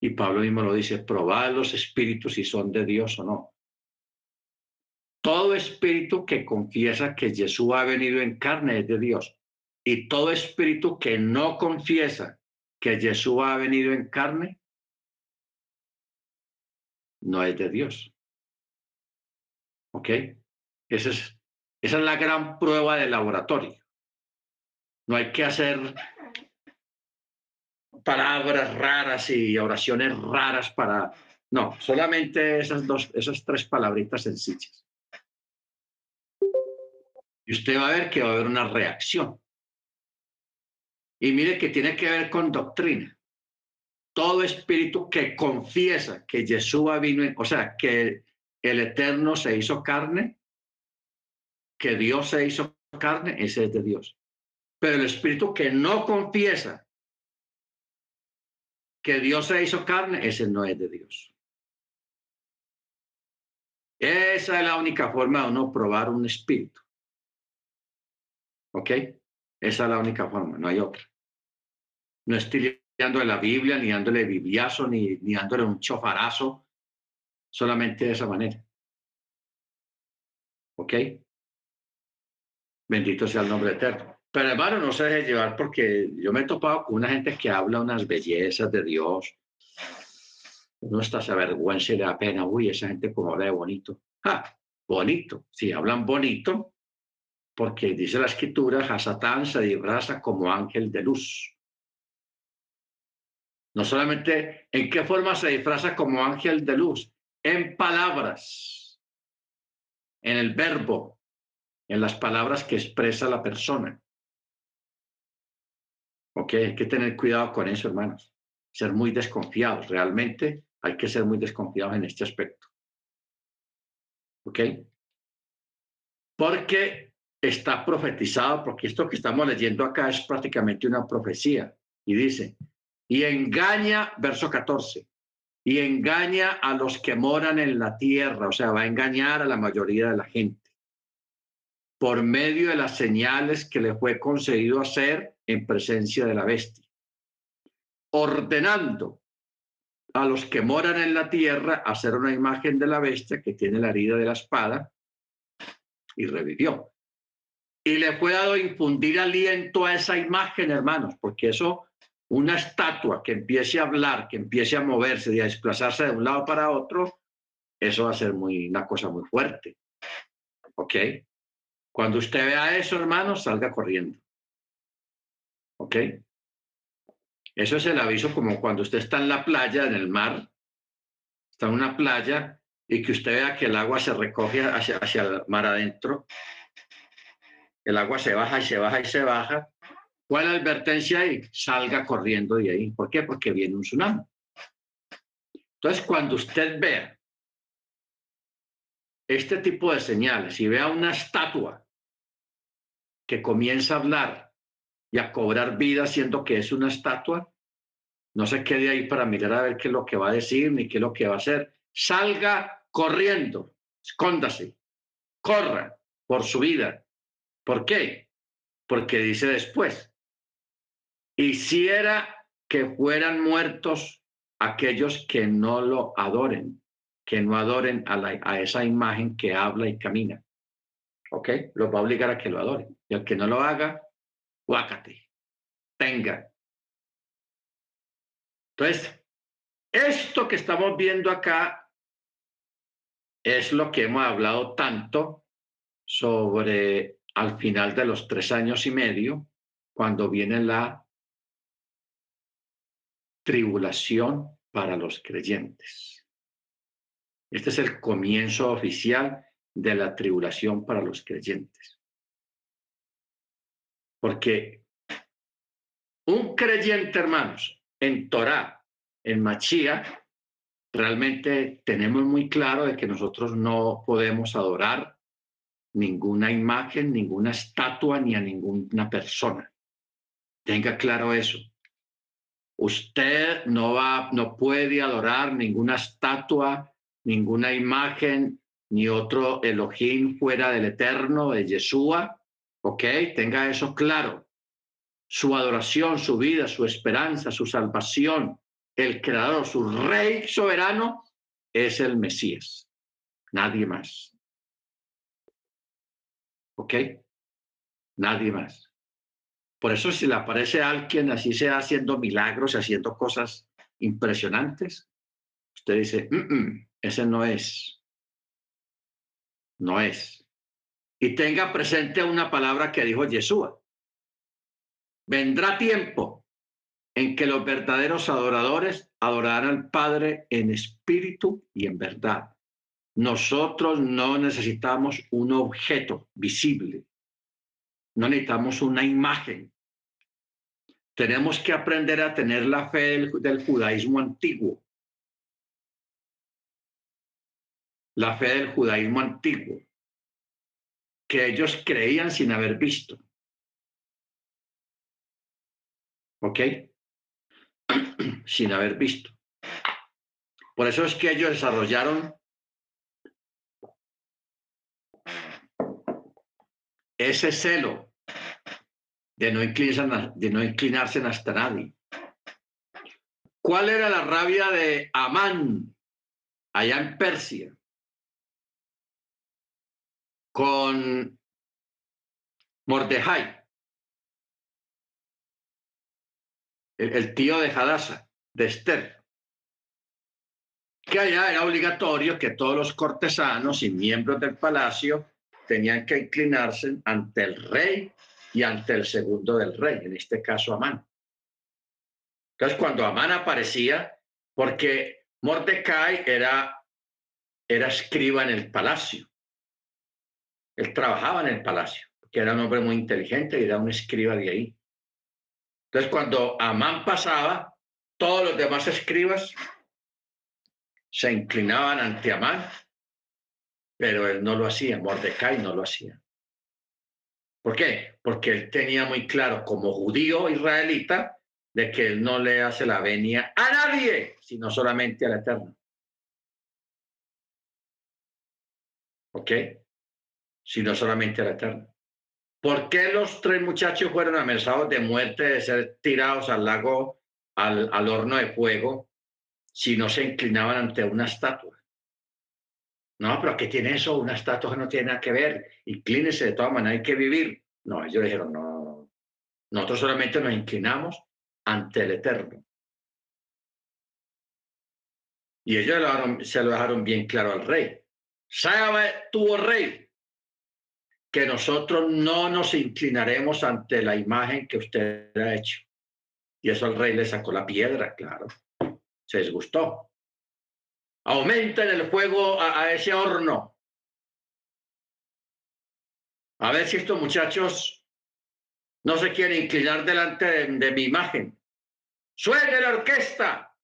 Y Pablo mismo lo dice, probad los espíritus si son de Dios o no. Todo espíritu que confiesa que Jesús ha venido en carne es de Dios. Y todo espíritu que no confiesa que Jesús ha venido en carne no es de Dios. ¿Ok? Esa es, esa es la gran prueba del laboratorio. No hay que hacer palabras raras y oraciones raras para... No, solamente esas dos, esas tres palabritas sencillas. Y usted va a ver que va a haber una reacción. Y mire que tiene que ver con doctrina. Todo espíritu que confiesa que Yeshua vino, o sea, que el Eterno se hizo carne, que Dios se hizo carne, ese es de Dios. Pero el espíritu que no confiesa que Dios se hizo carne, ese no es de Dios. Esa es la única forma de uno probar un espíritu. ¿Ok? Esa es la única forma, no hay otra. No estoy dándole la Biblia, ni dándole bibliazo, ni, ni dándole un chofarazo, solamente de esa manera. ¿Ok? Bendito sea el nombre eterno. Pero hermano, no se deje llevar porque yo me he topado con una gente que habla unas bellezas de Dios. Uno está se avergüenza y da pena. Uy, esa gente como habla de bonito. ¡Ja! Bonito. Sí, hablan bonito porque dice la escritura, Hasatán se disfraza como ángel de luz. No solamente en qué forma se disfraza como ángel de luz, en palabras, en el verbo, en las palabras que expresa la persona. Ok, hay que tener cuidado con eso, hermanos. Ser muy desconfiados. Realmente hay que ser muy desconfiados en este aspecto. Ok. Porque está profetizado, porque esto que estamos leyendo acá es prácticamente una profecía. Y dice, y engaña, verso 14, y engaña a los que moran en la tierra, o sea, va a engañar a la mayoría de la gente por medio de las señales que le fue concedido hacer en presencia de la bestia, ordenando a los que moran en la tierra hacer una imagen de la bestia que tiene la herida de la espada y revivió. Y le fue dado infundir aliento a esa imagen, hermanos, porque eso, una estatua que empiece a hablar, que empiece a moverse y a desplazarse de un lado para otro, eso va a ser muy, una cosa muy fuerte. ¿Ok? Cuando usted vea eso, hermano, salga corriendo. ¿Ok? Eso es el aviso como cuando usted está en la playa, en el mar, está en una playa y que usted vea que el agua se recoge hacia, hacia el mar adentro. El agua se baja y se baja y se baja. ¿Cuál advertencia ahí? Salga corriendo de ahí. ¿Por qué? Porque viene un tsunami. Entonces, cuando usted vea este tipo de señales y vea una estatua que comienza a hablar y a cobrar vida siendo que es una estatua, no se quede ahí para mirar a ver qué es lo que va a decir ni qué es lo que va a hacer. Salga corriendo, escóndase, corra por su vida. ¿Por qué? Porque dice después, hiciera que fueran muertos aquellos que no lo adoren, que no adoren a, a esa imagen que habla y camina. ¿Ok? Lo va a obligar a que lo adoren. Y al que no lo haga, guácate, tenga. Entonces, esto que estamos viendo acá es lo que hemos hablado tanto sobre al final de los tres años y medio, cuando viene la tribulación para los creyentes. Este es el comienzo oficial de la tribulación para los creyentes. Porque un creyente, hermanos, en Torah, en Machía, realmente tenemos muy claro de que nosotros no podemos adorar ninguna imagen, ninguna estatua, ni a ninguna persona. Tenga claro eso. Usted no va, no puede adorar ninguna estatua, ninguna imagen, ni otro Elohim fuera del Eterno, de Yeshua. ¿Ok? Tenga eso claro. Su adoración, su vida, su esperanza, su salvación, el Creador, su Rey soberano, es el Mesías. Nadie más. ¿Ok? Nadie más. Por eso si le aparece a alguien así sea haciendo milagros, haciendo cosas impresionantes, usted dice, mm, mm, ese no es no es. Y tenga presente una palabra que dijo Yeshua. Vendrá tiempo en que los verdaderos adoradores adorarán al Padre en espíritu y en verdad. Nosotros no necesitamos un objeto visible, no necesitamos una imagen. Tenemos que aprender a tener la fe del, judaísmo antiguo. La fe del judaísmo antiguo, que ellos creían sin haber visto. ¿Ok? sin haber visto. Por eso es que ellos desarrollaron ese celo de no inclinarse, de no inclinarse hasta nadie. ¿Cuál era la rabia de Amán allá en Persia? Con Mordejai, el, tío de Hadassah, de Esther, que allá era obligatorio que todos los cortesanos y miembros del palacio tenían que inclinarse ante el rey y ante el segundo del rey, en este caso Amán. Entonces, cuando Amán aparecía, porque Mordecai era, era escriba en el palacio, él trabajaba en el palacio, que era un hombre muy inteligente y era un escriba de ahí. Entonces, cuando Amán pasaba, todos los demás escribas se inclinaban ante Amán pero él no lo hacía, Mordecai no lo hacía. ¿Por qué? Porque él tenía muy claro como judío israelita de que él no le hace la venia a nadie, sino solamente al Eterno. ¿Ok? Sino solamente al Eterno. ¿Por qué los tres muchachos fueron amenazados de muerte, de ser tirados al lago, al, al horno de fuego, si no se inclinaban ante una estatua? No, pero ¿qué tiene eso? Una estatua no tiene nada que ver. Inclínese de todas maneras, hay que vivir. No, ellos dijeron, no, nosotros solamente nos inclinamos ante el Eterno. Y ellos se lo dejaron bien claro al rey. Sabe tú, rey, que nosotros no nos inclinaremos ante la imagen que usted ha hecho. Y eso al rey le sacó la piedra, claro. Se disgustó. Aumenten el fuego a, ese horno. A ver si estos muchachos no se quieren inclinar delante de, mi imagen. ¡Suene la orquesta!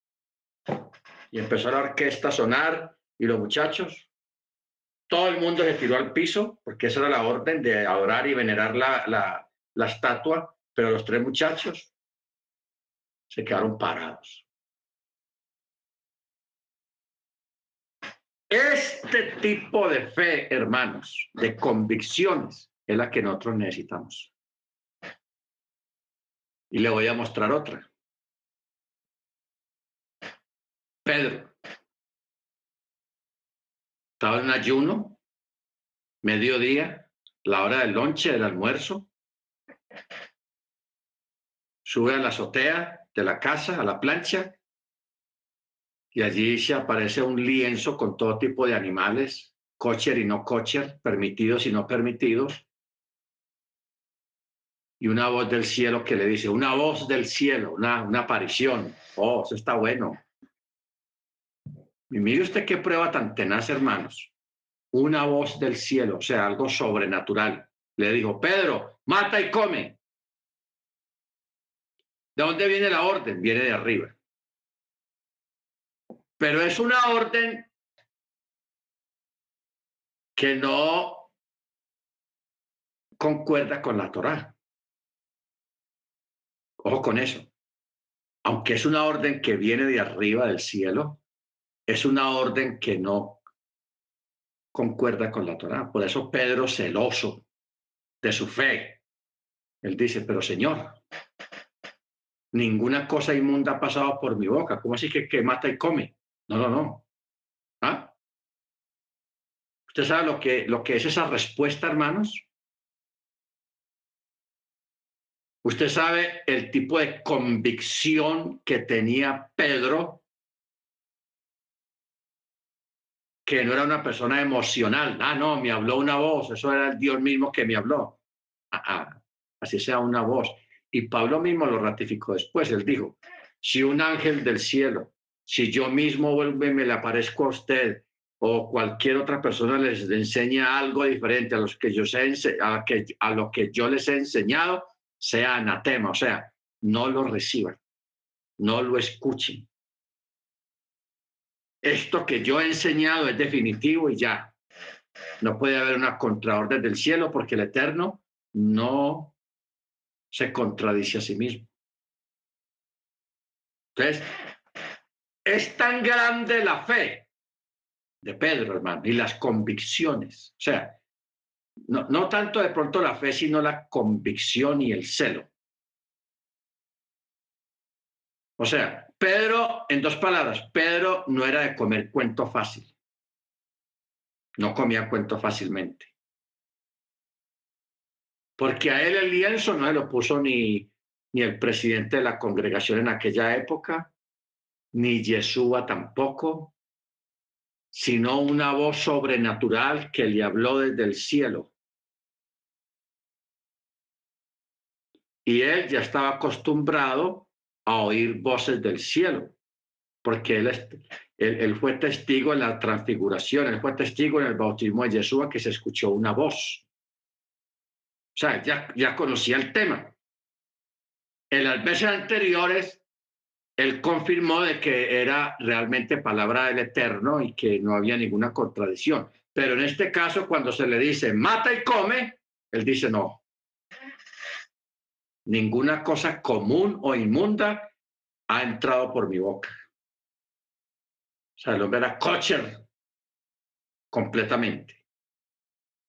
Y empezó la orquesta a sonar y los muchachos, todo el mundo se tiró al piso, porque esa era la orden de adorar y venerar la, la estatua, pero los tres muchachos se quedaron parados. Este tipo de fe, hermanos, de convicciones, es la que nosotros necesitamos. Y le voy a mostrar otra. Pedro. Estaba en ayuno, mediodía, la hora del lonche, del almuerzo. Sube a la azotea de la casa, a la plancha, y allí se aparece un lienzo con todo tipo de animales, cocher y no cocher, permitidos y no permitidos, y una voz del cielo que le dice, una voz del cielo, una, una aparición. Oh, eso está bueno. Y mire usted qué prueba tan tenaz, hermanos. Una voz del cielo, o sea, algo sobrenatural. Le dijo, Pedro, mata y come. ¿De dónde viene la orden? Viene de arriba. Pero es una orden que no concuerda con la Torá. Ojo con eso. Aunque es una orden que viene de arriba del cielo, es una orden que no concuerda con la Torá. Por eso Pedro, celoso de su fe, él dice, pero Señor, ninguna cosa inmunda ha pasado por mi boca. ¿Cómo así que, que mata y come? No, no, no. ¿Ah? ¿Usted sabe lo que, lo que es esa respuesta, hermanos? Usted sabe el tipo de convicción que tenía Pedro, que no era una persona emocional. Ah, no, me habló una voz, eso era el Dios mismo que me habló. Ah, ah, así sea una voz. y Pablo mismo lo ratificó después. Él dijo, si un ángel del cielo, si yo mismo vuelvo y me le aparezco a usted o cualquier otra persona les enseña algo diferente a los que yo sé, a, que, a lo que yo les he enseñado, sea anatema, o sea, no lo reciban, no lo escuchen. Esto que yo he enseñado es definitivo y ya. No puede haber una contraorden del cielo porque el Eterno no se contradice a sí mismo. Entonces, es tan grande la fe de Pedro, hermano, y las convicciones. O sea, no, no tanto de pronto la fe, sino la convicción y el celo. O sea, Pedro, en dos palabras, Pedro no era de comer cuento fácil. No comía cuento fácilmente. Porque a él el lienzo no se lo puso ni, ni el presidente de la congregación en aquella época, ni Yeshua tampoco, sino una voz sobrenatural que le habló desde el cielo. Y él ya estaba acostumbrado a oír voces del cielo, porque él, él, fue testigo en la transfiguración, él fue testigo en el bautismo de Yeshua que se escuchó una voz. O sea, ya, ya conocía el tema. En las veces anteriores, él confirmó de que era realmente palabra del Eterno y que no había ninguna contradicción. Pero en este caso, cuando se le dice mata y come, él dice no, ninguna cosa común o inmunda ha entrado por mi boca. O sea, el hombre era kosher completamente.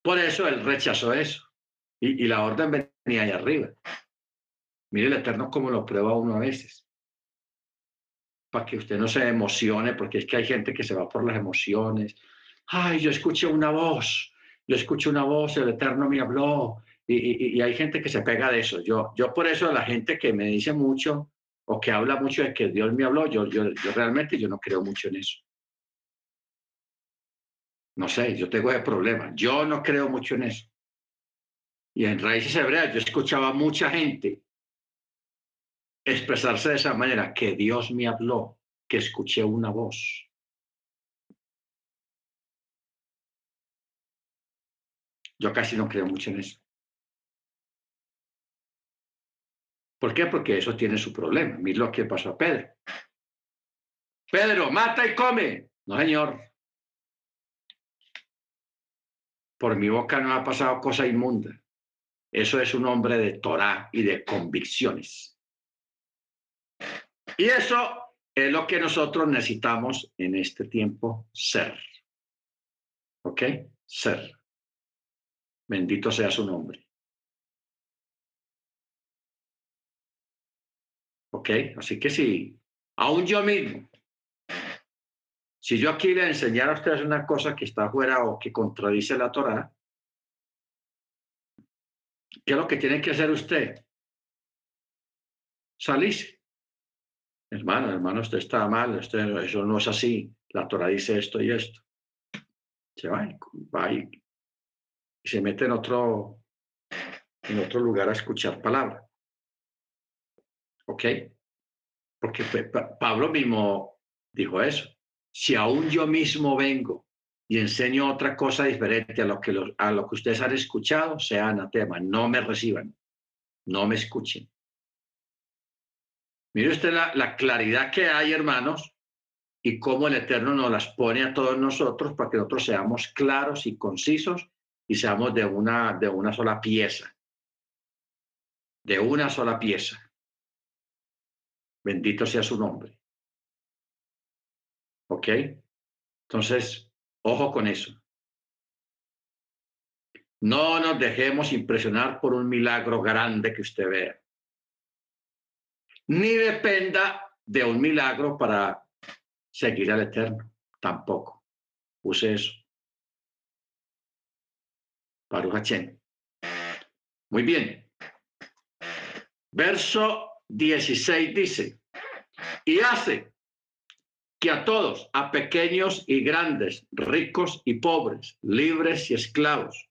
Por eso él rechazó eso. Y, la orden venía ahí arriba. Mire el Eterno cómo lo prueba uno a veces. Para que usted no se emocione, porque es que hay gente que se va por las emociones. Ay, yo escuché una voz, yo escuché una voz, el Eterno me habló, y, hay gente que se pega de eso. Yo, yo por eso la gente que me dice mucho o que habla mucho de que Dios me habló, yo, yo, yo realmente yo no creo mucho en eso. No sé, yo tengo ese problema. Yo no creo mucho en eso. Y en Raíces Hebreas yo escuchaba a mucha gente expresarse de esa manera, que Dios me habló, que escuché una voz. Yo casi no creo mucho en eso. ¿Por qué? Porque eso tiene su problema. Mira lo que pasó a Pedro. Pedro, mata y come. No, señor. Por mi boca no ha pasado cosa inmunda. Eso es un hombre de Torah y de convicciones. Y eso es lo que nosotros necesitamos en este tiempo ser. ¿Ok? Ser. Bendito sea su nombre. ¿Ok? Así que si, aún yo mismo, si yo aquí le enseñara a ustedes una cosa que está fuera o que contradice la Torah, ¿qué es lo que tiene que hacer usted? Salirse. Hermano, hermano, usted está mal, eso no es así. La Torah dice esto y esto. Se va, va y se mete en otro, en otro lugar a escuchar palabra. ¿Ok? Porque Pablo mismo dijo eso. Si aún yo mismo vengo y enseño otra cosa diferente a lo que, a lo que ustedes han escuchado, sea anatema, no me reciban, no me escuchen. Mire usted la, la claridad que hay, hermanos, y cómo el Eterno nos las pone a todos nosotros para que nosotros seamos claros y concisos y seamos de una, de una sola pieza. De una sola pieza. Bendito sea su nombre. ¿Ok? Entonces, ojo con eso. No nos dejemos impresionar por un milagro grande que usted vea. Ni dependa de un milagro para seguir al Eterno. Tampoco. Use eso. Baruch Muy bien. Verso 16 dice, y hace que a todos, a pequeños y grandes, ricos y pobres, libres y esclavos,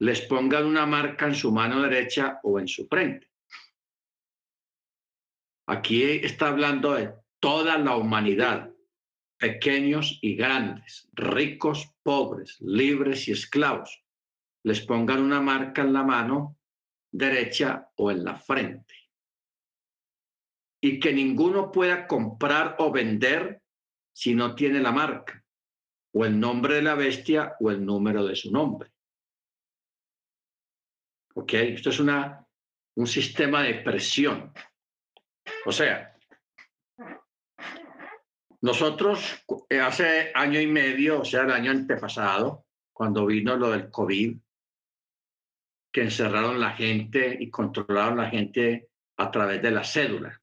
les pongan una marca en su mano derecha o en su frente. Aquí está hablando de toda la humanidad, pequeños y grandes, ricos, pobres, libres y esclavos, les pongan una marca en la mano derecha o en la frente. Y que ninguno pueda comprar o vender si no tiene la marca, o el nombre de la bestia o el número de su nombre. ¿Ok? Esto es una, un sistema de presión. O sea, nosotros eh, hace año y medio, o sea, el año antepasado, cuando vino lo del COVID, que encerraron la gente y controlaron la gente a través de la cédula.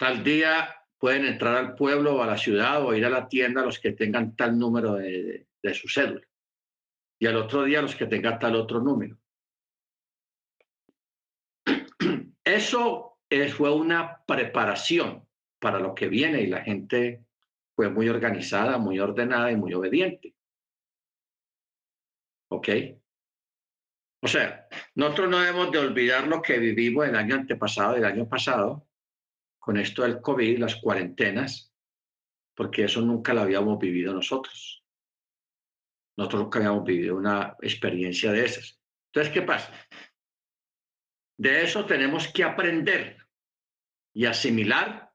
Tal día pueden entrar al pueblo o a la ciudad o ir a la tienda los que tengan tal número de, de su cédula. Y al otro día los que tengan tal otro número. Eso fue una preparación para lo que viene y la gente fue muy organizada, muy ordenada y muy obediente. ¿Ok? O sea, nosotros no debemos de olvidar lo que vivimos el año antepasado y el año pasado con esto del COVID, las cuarentenas, porque eso nunca lo habíamos vivido nosotros. Nosotros nunca habíamos vivido una experiencia de esas. Entonces, ¿qué pasa? De eso tenemos que aprender y asimilar,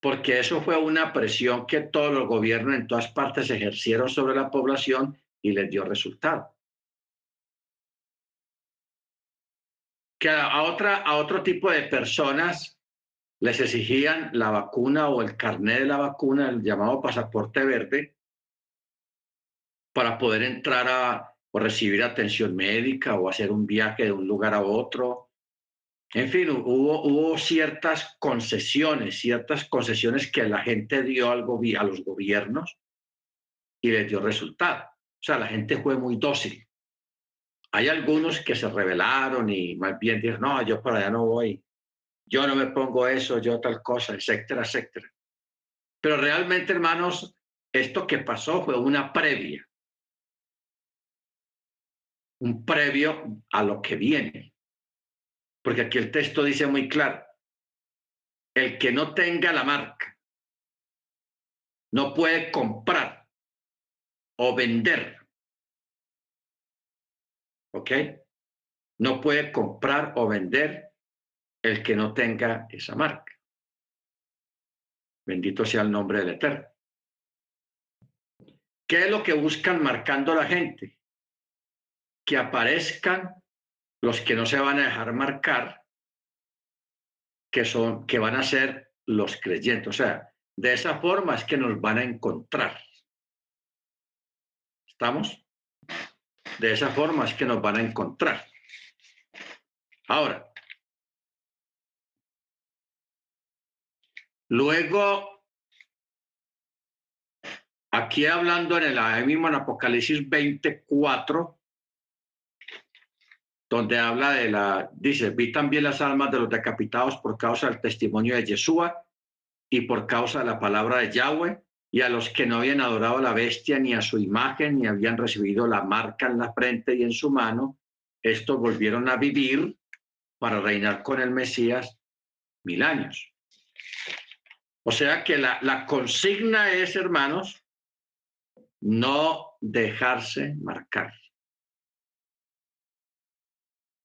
porque eso fue una presión que todos los gobiernos en todas partes ejercieron sobre la población y les dio resultado. Que a, otra, a otro tipo de personas les exigían la vacuna o el carnet de la vacuna, el llamado pasaporte verde, para poder entrar a, o recibir atención médica o hacer un viaje de un lugar a otro. En fin, hubo, hubo ciertas concesiones, ciertas concesiones que la gente dio al a los gobiernos y les dio resultado. O sea, la gente fue muy dócil. Hay algunos que se rebelaron y más bien dijeron, no, yo para allá no voy, yo no me pongo eso, yo tal cosa, etcétera, etcétera. Pero realmente, hermanos, esto que pasó fue una previa un previo a lo que viene. Porque aquí el texto dice muy claro, el que no tenga la marca no puede comprar o vender. ¿Ok? No puede comprar o vender el que no tenga esa marca. Bendito sea el nombre del Eterno. ¿Qué es lo que buscan marcando la gente? que aparezcan los que no se van a dejar marcar, que son, que van a ser los creyentes. O sea, de esa forma es que nos van a encontrar. ¿Estamos? De esa forma es que nos van a encontrar. Ahora, luego, aquí hablando en el mismo en Apocalipsis 24, donde habla de la, dice, vi también las almas de los decapitados por causa del testimonio de Yeshua y por causa de la palabra de Yahweh, y a los que no habían adorado a la bestia ni a su imagen, ni habían recibido la marca en la frente y en su mano, estos volvieron a vivir para reinar con el Mesías mil años. O sea que la, consigna es, hermanos, no dejarse marcar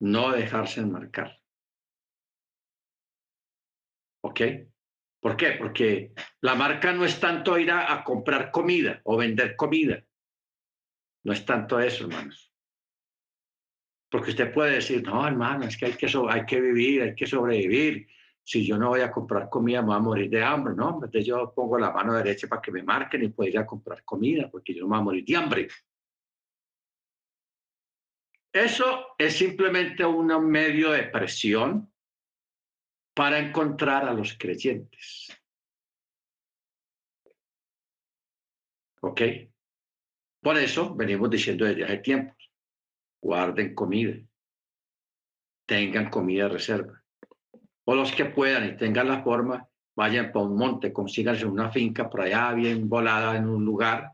no dejarse enmarcar. ¿Ok? ¿Por qué? Porque la marca no es tanto ir a, comprar comida o vender comida. No es tanto eso, hermanos. Porque usted puede decir, no, hermano, es que hay que, hay que vivir, hay que sobrevivir. Si yo no voy a comprar comida, me voy a morir de hambre, ¿no? Entonces yo pongo la mano derecha para que me marquen y pueda ir a comprar comida, porque yo no me voy a morir de hambre. Eso es simplemente un medio de presión para encontrar a los creyentes. ¿Ok? Por eso venimos diciendo desde hace tiempos, guarden comida, tengan comida reserva. O los que puedan y tengan la forma, vayan para un monte, consíganse una finca por allá bien volada en un lugar.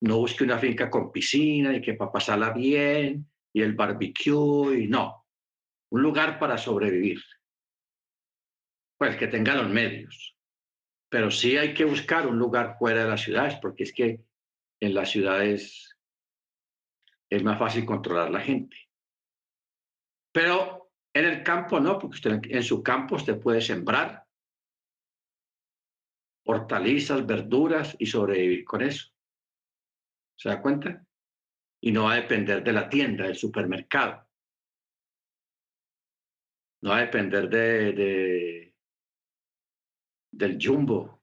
No busque una finca con piscina y que para pasarla bien, y el barbecue y no. un lugar para sobrevivir. Pues que tenga los medios. Pero sí hay que buscar un lugar fuera de las ciudades, porque es que en las ciudades es más fácil controlar la gente. Pero en el campo no, porque en su campo usted puede sembrar hortalizas, verduras y sobrevivir con eso. ¿Se da cuenta? Y no va a depender de la tienda, del supermercado. No va a depender de, de del jumbo,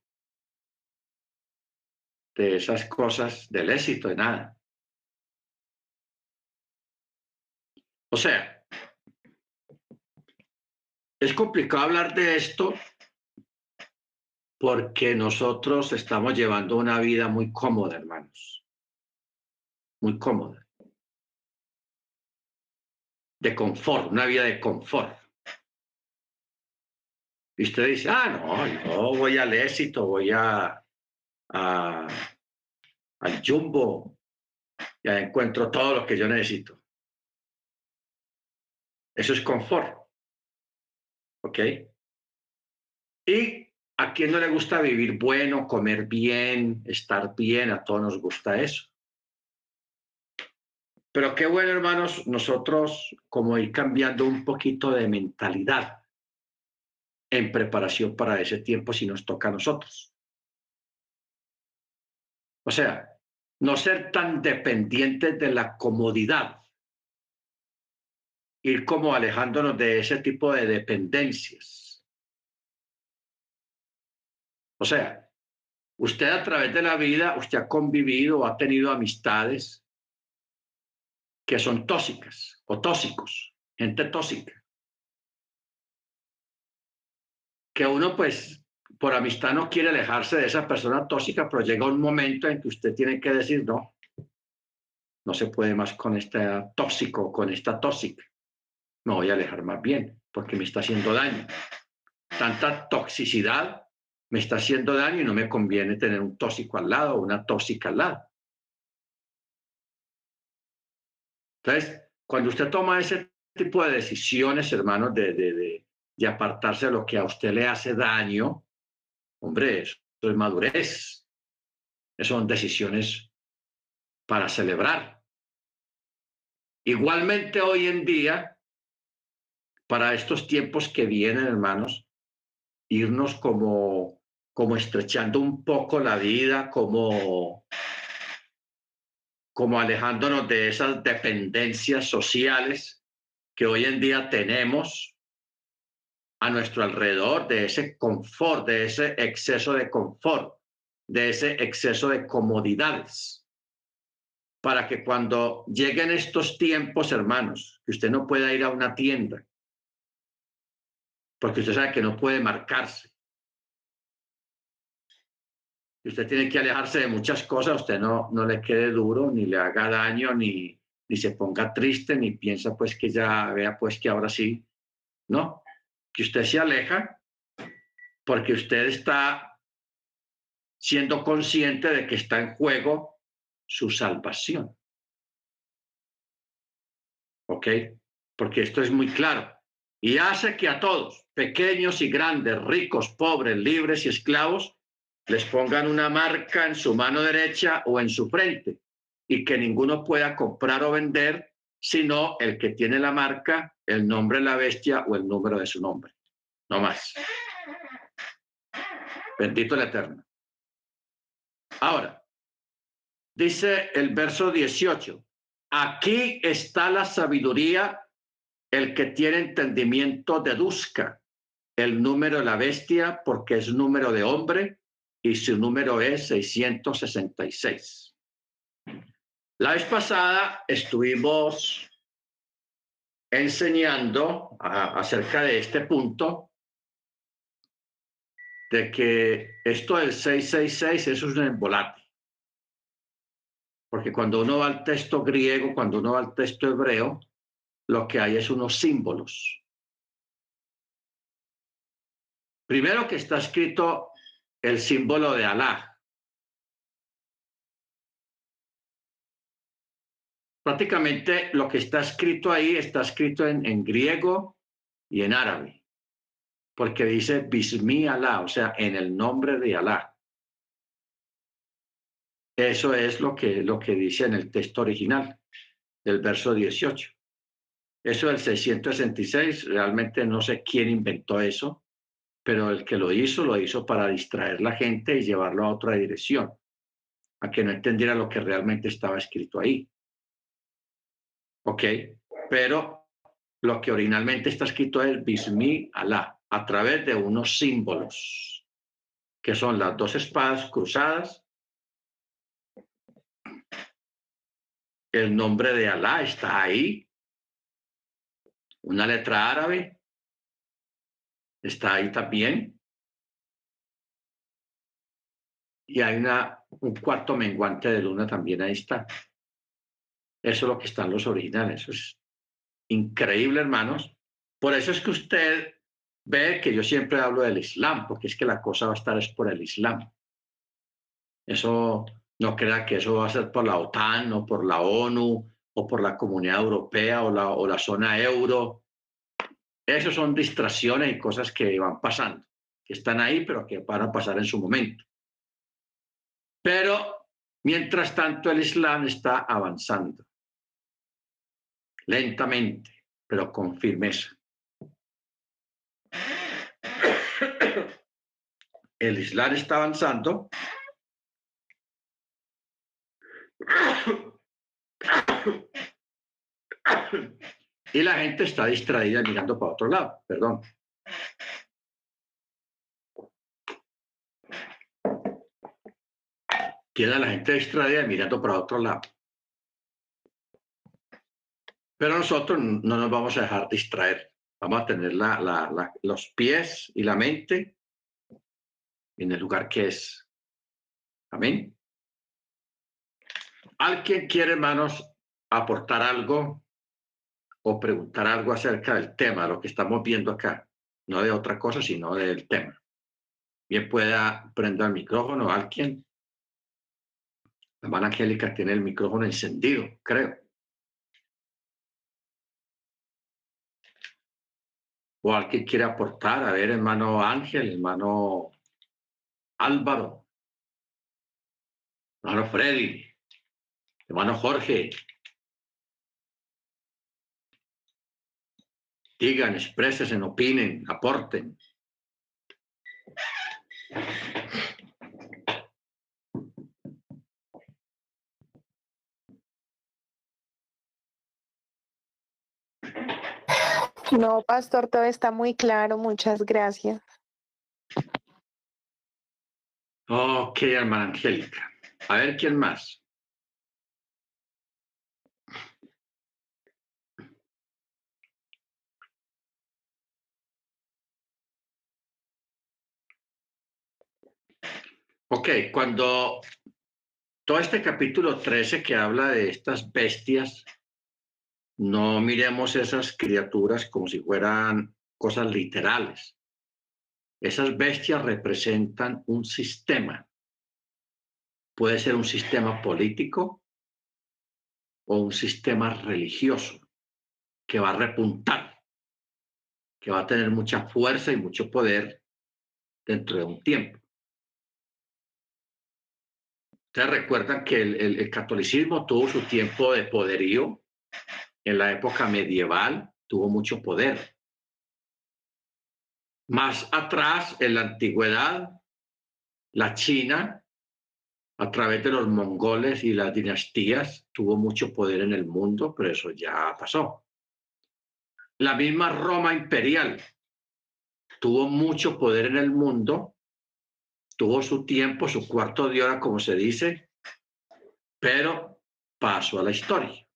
de esas cosas, del éxito, de nada. O sea, es complicado hablar de esto porque nosotros estamos llevando una vida muy cómoda, hermanos. Muy cómoda. De confort, una vida de confort. Y usted dice, ah, no, yo voy al éxito, voy a, a al jumbo, ya encuentro todo lo que yo necesito. Eso es confort. ¿Ok? Y a quién no le gusta vivir bueno, comer bien, estar bien, a todos nos gusta eso. Pero qué bueno, hermanos, nosotros como ir cambiando un poquito de mentalidad en preparación para ese tiempo si nos toca a nosotros. O sea, no ser tan dependientes de la comodidad, ir como alejándonos de ese tipo de dependencias. O sea, usted a través de la vida, usted ha convivido ha tenido amistades que son tóxicas o tóxicos, gente tóxica. Que uno pues por amistad no quiere alejarse de esa persona tóxica, pero llega un momento en que usted tiene que decir, no, no se puede más con este tóxico, con esta tóxica. Me voy a alejar más bien, porque me está haciendo daño. Tanta toxicidad me está haciendo daño y no me conviene tener un tóxico al lado o una tóxica al lado. Entonces, cuando usted toma ese tipo de decisiones, hermanos, de, de, de apartarse de lo que a usted le hace daño, Hombre, eso es madurez. Son decisiones para celebrar. Igualmente hoy en día, para estos tiempos que vienen, hermanos, irnos como, como estrechando un poco la vida, como, como alejándonos de esas dependencias sociales que hoy en día tenemos a nuestro alrededor, de ese confort, de ese exceso de confort, de ese exceso de comodidades. Para que cuando lleguen estos tiempos, hermanos, que usted no pueda ir a una tienda, porque usted sabe que no puede marcarse. Y usted tiene que alejarse de muchas cosas, usted no, no le quede duro, ni le haga daño, ni, ni se ponga triste, ni piensa pues que ya vea pues que ahora sí, ¿no? Que usted se aleja porque usted está siendo consciente de que está en juego su salvación. ¿Ok? Porque esto es muy claro. Y hace que a todos, pequeños y grandes, ricos, pobres, libres y esclavos, les pongan una marca en su mano derecha o en su frente y que ninguno pueda comprar o vender sino el que tiene la marca, el nombre de la bestia o el número de su nombre. No más. Bendito el Eterno. Ahora, dice el verso 18, aquí está la sabiduría, el que tiene entendimiento deduzca el número de la bestia porque es número de hombre y su número es 666. La vez pasada estuvimos enseñando acerca de este punto, de que esto del 666 eso es un embolate. Porque cuando uno va al texto griego, cuando uno va al texto hebreo, lo que hay es unos símbolos. Primero que está escrito el símbolo de Alá, prácticamente lo que está escrito ahí está escrito en, griego y en árabe, porque dice Bismi Alá, o sea, en el nombre de Alá. Eso es lo que, lo que dice en el texto original del verso 18. Eso del 666, realmente no sé quién inventó eso, pero el que lo hizo, lo hizo para distraer la gente y llevarlo a otra dirección, a que no entendiera lo que realmente estaba escrito ahí. ¿Ok? Pero lo que originalmente está escrito es Bismi Alá, a través de unos símbolos, que son las dos espadas cruzadas. El nombre de Alá está ahí, una letra árabe está ahí también. Y hay una, un cuarto menguante de luna también ahí está. Eso es lo que están los originales. Eso es increíble, hermanos. Por eso es que usted ve que yo siempre hablo del Islam, porque es que la cosa va a estar es por el Islam. Eso no crea que eso va a ser por la OTAN o por la ONU o por la Comunidad Europea o la, o la zona euro. Eso son distracciones y cosas que van pasando, que están ahí, pero que van a pasar en su momento. Pero mientras tanto el Islam está avanzando lentamente, pero con firmeza. El Islam está avanzando. Y la gente está distraída mirando para otro lado, perdón. Queda la gente distraída mirando para otro lado. Pero nosotros no nos vamos a dejar distraer. Vamos a tener los pies y la mente en el lugar que es. Amén. ¿Alguien quiere, hermanos, aportar algo o preguntar algo acerca del tema, lo que estamos viendo acá? No de otra cosa, sino del tema. Bien pueda prender el micrófono alguien. La hermana Angélica tiene el micrófono encendido, creo. O alguien quiere aportar. A ver, hermano Ángel, hermano Álvaro, hermano Freddy, hermano Jorge. Digan, expresen, opinen, aporten. No, pastor, todo está muy claro. Muchas gracias. Ok, hermana Angélica. A ver, ¿quién más? Ok, cuando todo este capítulo 13 que habla de estas bestias no miremos esas criaturas como si fueran cosas literales. Esas bestias representan un sistema. Puede ser un sistema político o un sistema religioso que va a repuntar, que va a tener mucha fuerza y mucho poder dentro de un tiempo. Ustedes recuerdan que el, catolicismo tuvo su tiempo de poderío en la época medieval tuvo mucho poder. Más atrás, en la antigüedad, la China, a través de los mongoles y las dinastías, tuvo mucho poder en el mundo, pero eso ya pasó. La misma Roma imperial tuvo mucho poder en el mundo, tuvo su tiempo, su cuarto de hora, como se dice, pero pasó a la historia.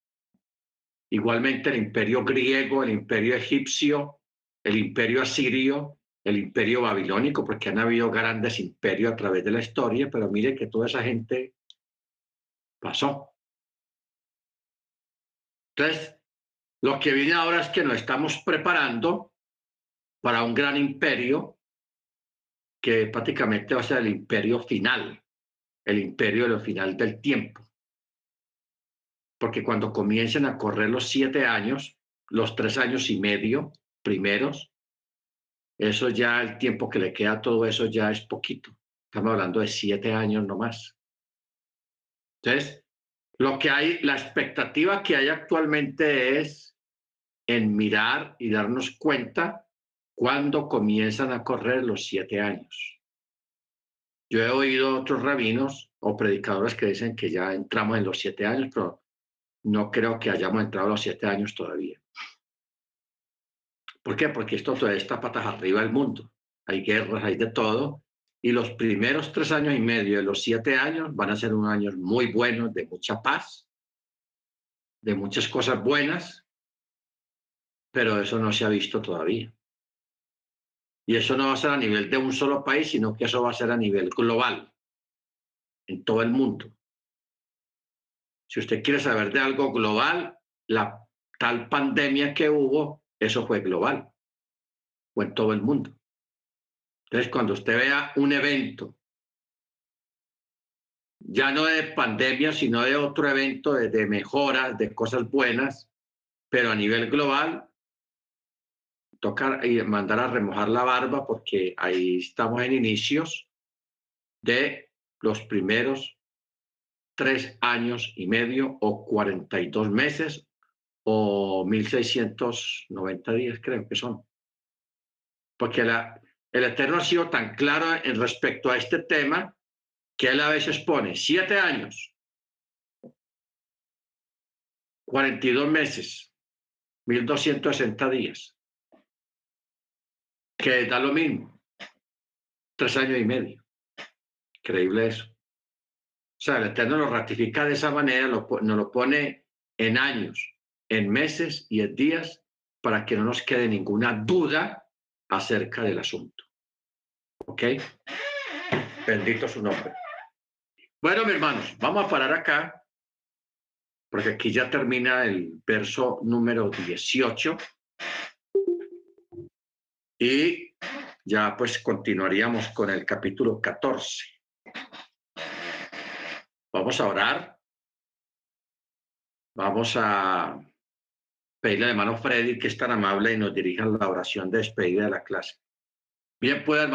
Igualmente el imperio griego, el imperio egipcio, el imperio asirio, el imperio babilónico, porque han habido grandes imperios a través de la historia, pero mire que toda esa gente pasó. Entonces, lo que viene ahora es que nos estamos preparando para un gran imperio que prácticamente va a ser el imperio final, el imperio de lo final del tiempo porque cuando comiencen a correr los siete años, los tres años y medio primeros, eso ya el tiempo que le queda a todo eso ya es poquito. Estamos hablando de siete años no más. Entonces, lo que hay, la expectativa que hay actualmente es en mirar y darnos cuenta cuando comienzan a correr los siete años. Yo he oído otros rabinos o predicadores que dicen que ya entramos en los siete años, pero no creo que hayamos entrado a los siete años todavía. ¿Por qué? Porque esto todavía está patas arriba del mundo. Hay guerras, hay de todo. Y los primeros tres años y medio de los siete años van a ser unos años muy buenos, de mucha paz, de muchas cosas buenas, pero eso no se ha visto todavía. Y eso no va a ser a nivel de un solo país, sino que eso va a ser a nivel global, en todo el mundo. Si usted quiere saber de algo global, la tal pandemia que hubo, eso fue global, o en todo el mundo. Entonces, cuando usted vea un evento, ya no de pandemia, sino de otro evento de, de mejoras, de cosas buenas, pero a nivel global, toca mandar a remojar la barba porque ahí estamos en inicios de los primeros tres años y medio o 42 meses o 1690 días creo que son. Porque la, el Eterno ha sido tan claro en respecto a este tema que él a veces pone siete años, 42 meses, 1260 días, que da lo mismo, tres años y medio. Increíble eso. O sea, el Eterno lo ratifica de esa manera, lo, nos lo pone en años, en meses y en días para que no nos quede ninguna duda acerca del asunto. ¿Ok? Bendito su nombre. Bueno, mis hermanos, vamos a parar acá, porque aquí ya termina el verso número 18. Y ya pues continuaríamos con el capítulo 14. Vamos a orar. Vamos a pedirle a hermano Freddy que es tan amable y nos dirija la oración de despedida de la clase. Bien, pues, hermano.